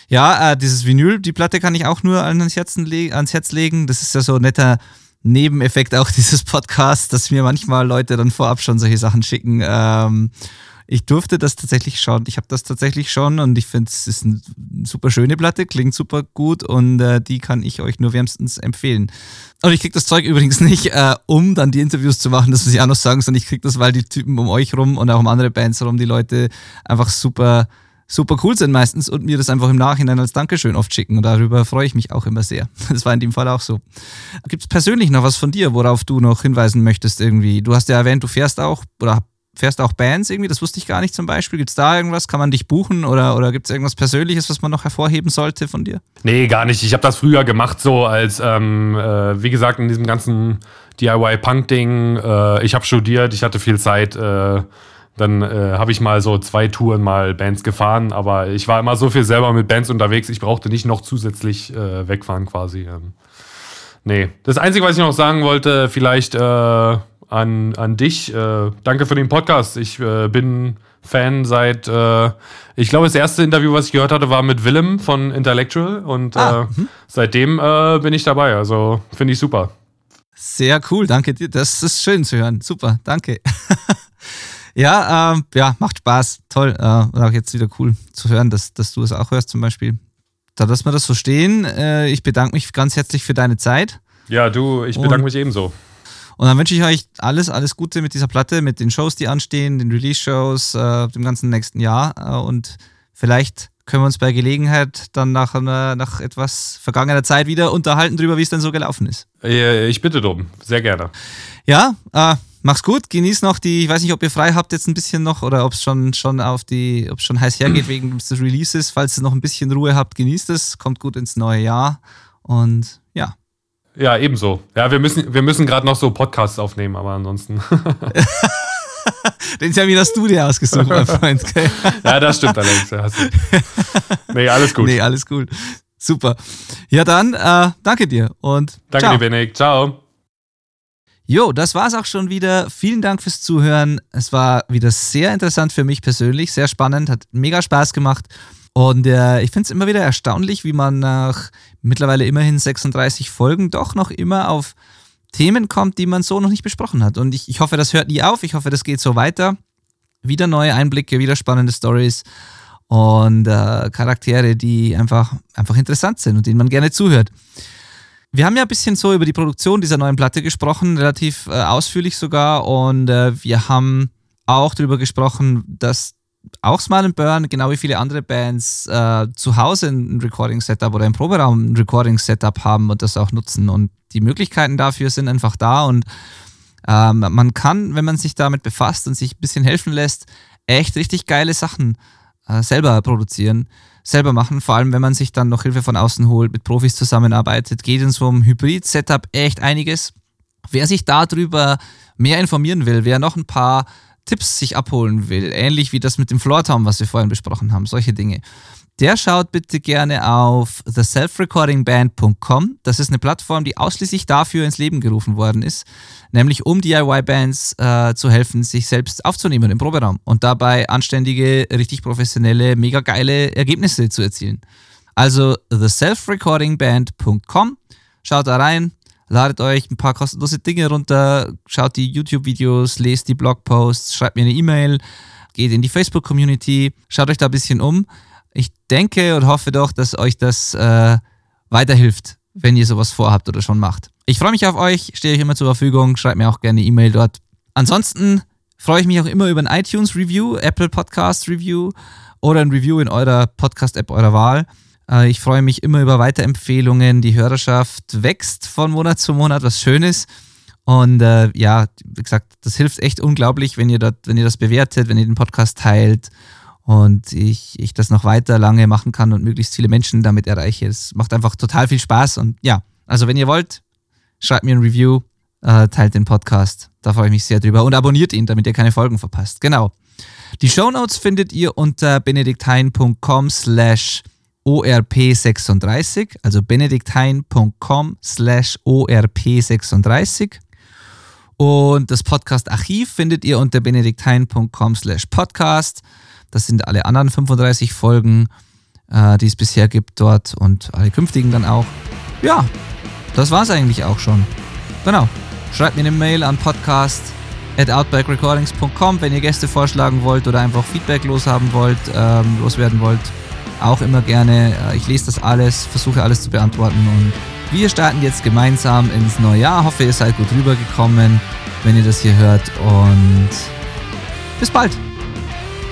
Ja, äh, dieses Vinyl, die Platte kann ich auch nur ans Herz, ans Herz legen. Das ist ja so ein netter Nebeneffekt auch dieses Podcasts, dass mir manchmal Leute dann vorab schon solche Sachen schicken. Ähm, ich durfte das tatsächlich schon. Ich habe das tatsächlich schon und ich finde, es ist eine super schöne Platte, klingt super gut und äh, die kann ich euch nur wärmstens empfehlen. Und ich kriege das Zeug übrigens nicht, äh, um dann die Interviews zu machen, das muss ich auch noch sagen, sondern ich kriege das, weil die Typen um euch rum und auch um andere Bands herum, die Leute einfach super super cool sind meistens und mir das einfach im Nachhinein als Dankeschön oft schicken. Und darüber freue ich mich auch immer sehr. Das war in dem Fall auch so. Gibt es persönlich noch was von dir, worauf du noch hinweisen möchtest irgendwie? Du hast ja erwähnt, du fährst auch oder fährst auch Bands irgendwie, das wusste ich gar nicht zum Beispiel. Gibt es da irgendwas? Kann man dich buchen oder, oder gibt es irgendwas Persönliches, was man noch hervorheben sollte von dir? Nee, gar nicht. Ich habe das früher gemacht, so als, ähm, äh, wie gesagt, in diesem ganzen DIY-Punk-Ding. Äh, ich habe studiert, ich hatte viel Zeit. Äh, dann äh, habe ich mal so zwei Touren mal Bands gefahren, aber ich war immer so viel selber mit Bands unterwegs, ich brauchte nicht noch zusätzlich äh, wegfahren quasi. Ähm, nee. Das Einzige, was ich noch sagen wollte, vielleicht äh, an, an dich. Äh, danke für den Podcast. Ich äh, bin Fan seit, äh, ich glaube, das erste Interview, was ich gehört hatte, war mit Willem von Intellectual und ah, äh, seitdem äh, bin ich dabei. Also finde ich super. Sehr cool, danke dir. Das ist schön zu hören. Super, danke. ja, ähm, ja, macht Spaß. Toll. Äh, und auch jetzt wieder cool zu hören, dass, dass du es auch hörst zum Beispiel. Da lassen wir das so stehen. Äh, ich bedanke mich ganz herzlich für deine Zeit. Ja, du, ich bedanke und mich ebenso. Und dann wünsche ich euch alles, alles Gute mit dieser Platte, mit den Shows, die anstehen, den Release-Shows, äh, dem ganzen nächsten Jahr. Äh, und vielleicht können wir uns bei Gelegenheit dann nach, einer, nach etwas vergangener Zeit wieder unterhalten darüber, wie es denn so gelaufen ist. Ich bitte drum, sehr gerne. Ja, äh, mach's gut, genieß noch die, ich weiß nicht, ob ihr frei habt jetzt ein bisschen noch oder ob es schon, schon auf die, ob schon heiß hergeht wegen des Releases. Falls ihr noch ein bisschen Ruhe habt, genießt es, kommt gut ins neue Jahr und ja. Ja, ebenso. Ja, wir müssen, wir müssen gerade noch so Podcasts aufnehmen, aber ansonsten. Den ist ja wieder das du dir ausgesucht, mein Freund. Okay? ja, das stimmt allerdings. nee, alles gut. Nee, alles gut. Super. Ja, dann äh, danke dir und Danke ciao. dir, Benik. Ciao. Jo, das war's auch schon wieder. Vielen Dank fürs Zuhören. Es war wieder sehr interessant für mich persönlich, sehr spannend, hat mega Spaß gemacht. Und äh, ich finde es immer wieder erstaunlich, wie man nach mittlerweile immerhin 36 Folgen doch noch immer auf Themen kommt, die man so noch nicht besprochen hat. Und ich, ich hoffe, das hört nie auf. Ich hoffe, das geht so weiter. Wieder neue Einblicke, wieder spannende Stories und äh, Charaktere, die einfach, einfach interessant sind und denen man gerne zuhört. Wir haben ja ein bisschen so über die Produktion dieser neuen Platte gesprochen, relativ äh, ausführlich sogar. Und äh, wir haben auch darüber gesprochen, dass auch Smile Burn, genau wie viele andere Bands, äh, zu Hause ein Recording-Setup oder im Proberaum ein Recording-Setup haben und das auch nutzen. Und die Möglichkeiten dafür sind einfach da und ähm, man kann, wenn man sich damit befasst und sich ein bisschen helfen lässt, echt richtig geile Sachen äh, selber produzieren, selber machen. Vor allem, wenn man sich dann noch Hilfe von außen holt, mit Profis zusammenarbeitet, geht in so einem Hybrid-Setup echt einiges. Wer sich darüber mehr informieren will, wer noch ein paar Tipps sich abholen will, ähnlich wie das mit dem Floortom, was wir vorhin besprochen haben, solche Dinge, der schaut bitte gerne auf theselfrecordingband.com. Das ist eine Plattform, die ausschließlich dafür ins Leben gerufen worden ist, nämlich um DIY-Bands äh, zu helfen, sich selbst aufzunehmen im Proberaum und dabei anständige, richtig professionelle, mega geile Ergebnisse zu erzielen. Also theselfrecordingband.com. Schaut da rein, ladet euch ein paar kostenlose Dinge runter, schaut die YouTube-Videos, lest die Blogposts, schreibt mir eine E-Mail, geht in die Facebook-Community, schaut euch da ein bisschen um ich denke und hoffe doch, dass euch das äh, weiterhilft, wenn ihr sowas vorhabt oder schon macht. Ich freue mich auf euch, stehe euch immer zur Verfügung, schreibt mir auch gerne E-Mail dort. Ansonsten freue ich mich auch immer über ein iTunes-Review, Apple Podcast Review oder ein Review in eurer Podcast-App eurer Wahl. Äh, ich freue mich immer über Weiterempfehlungen. Die Hörerschaft wächst von Monat zu Monat, was schön ist. Und äh, ja, wie gesagt, das hilft echt unglaublich, wenn ihr, dort, wenn ihr das bewertet, wenn ihr den Podcast teilt und ich, ich das noch weiter lange machen kann und möglichst viele Menschen damit erreiche. Es macht einfach total viel Spaß und ja, also wenn ihr wollt, schreibt mir ein Review, äh, teilt den Podcast, da freue ich mich sehr drüber und abonniert ihn, damit ihr keine Folgen verpasst. Genau. Die Show Notes findet ihr unter benediktein.com slash ORP36, also benediktein.com slash ORP36. Und das Podcast-Archiv findet ihr unter benediktein.com slash podcast. Das sind alle anderen 35 Folgen, äh, die es bisher gibt dort und alle künftigen dann auch. Ja, das war es eigentlich auch schon. Genau. Schreibt mir eine Mail an podcast at outbackrecordings.com, wenn ihr Gäste vorschlagen wollt oder einfach Feedback loshaben wollt, ähm, loswerden wollt. Auch immer gerne. Äh, ich lese das alles, versuche alles zu beantworten und wir starten jetzt gemeinsam ins neue Jahr. Hoffe, ihr seid gut rübergekommen, wenn ihr das hier hört und bis bald.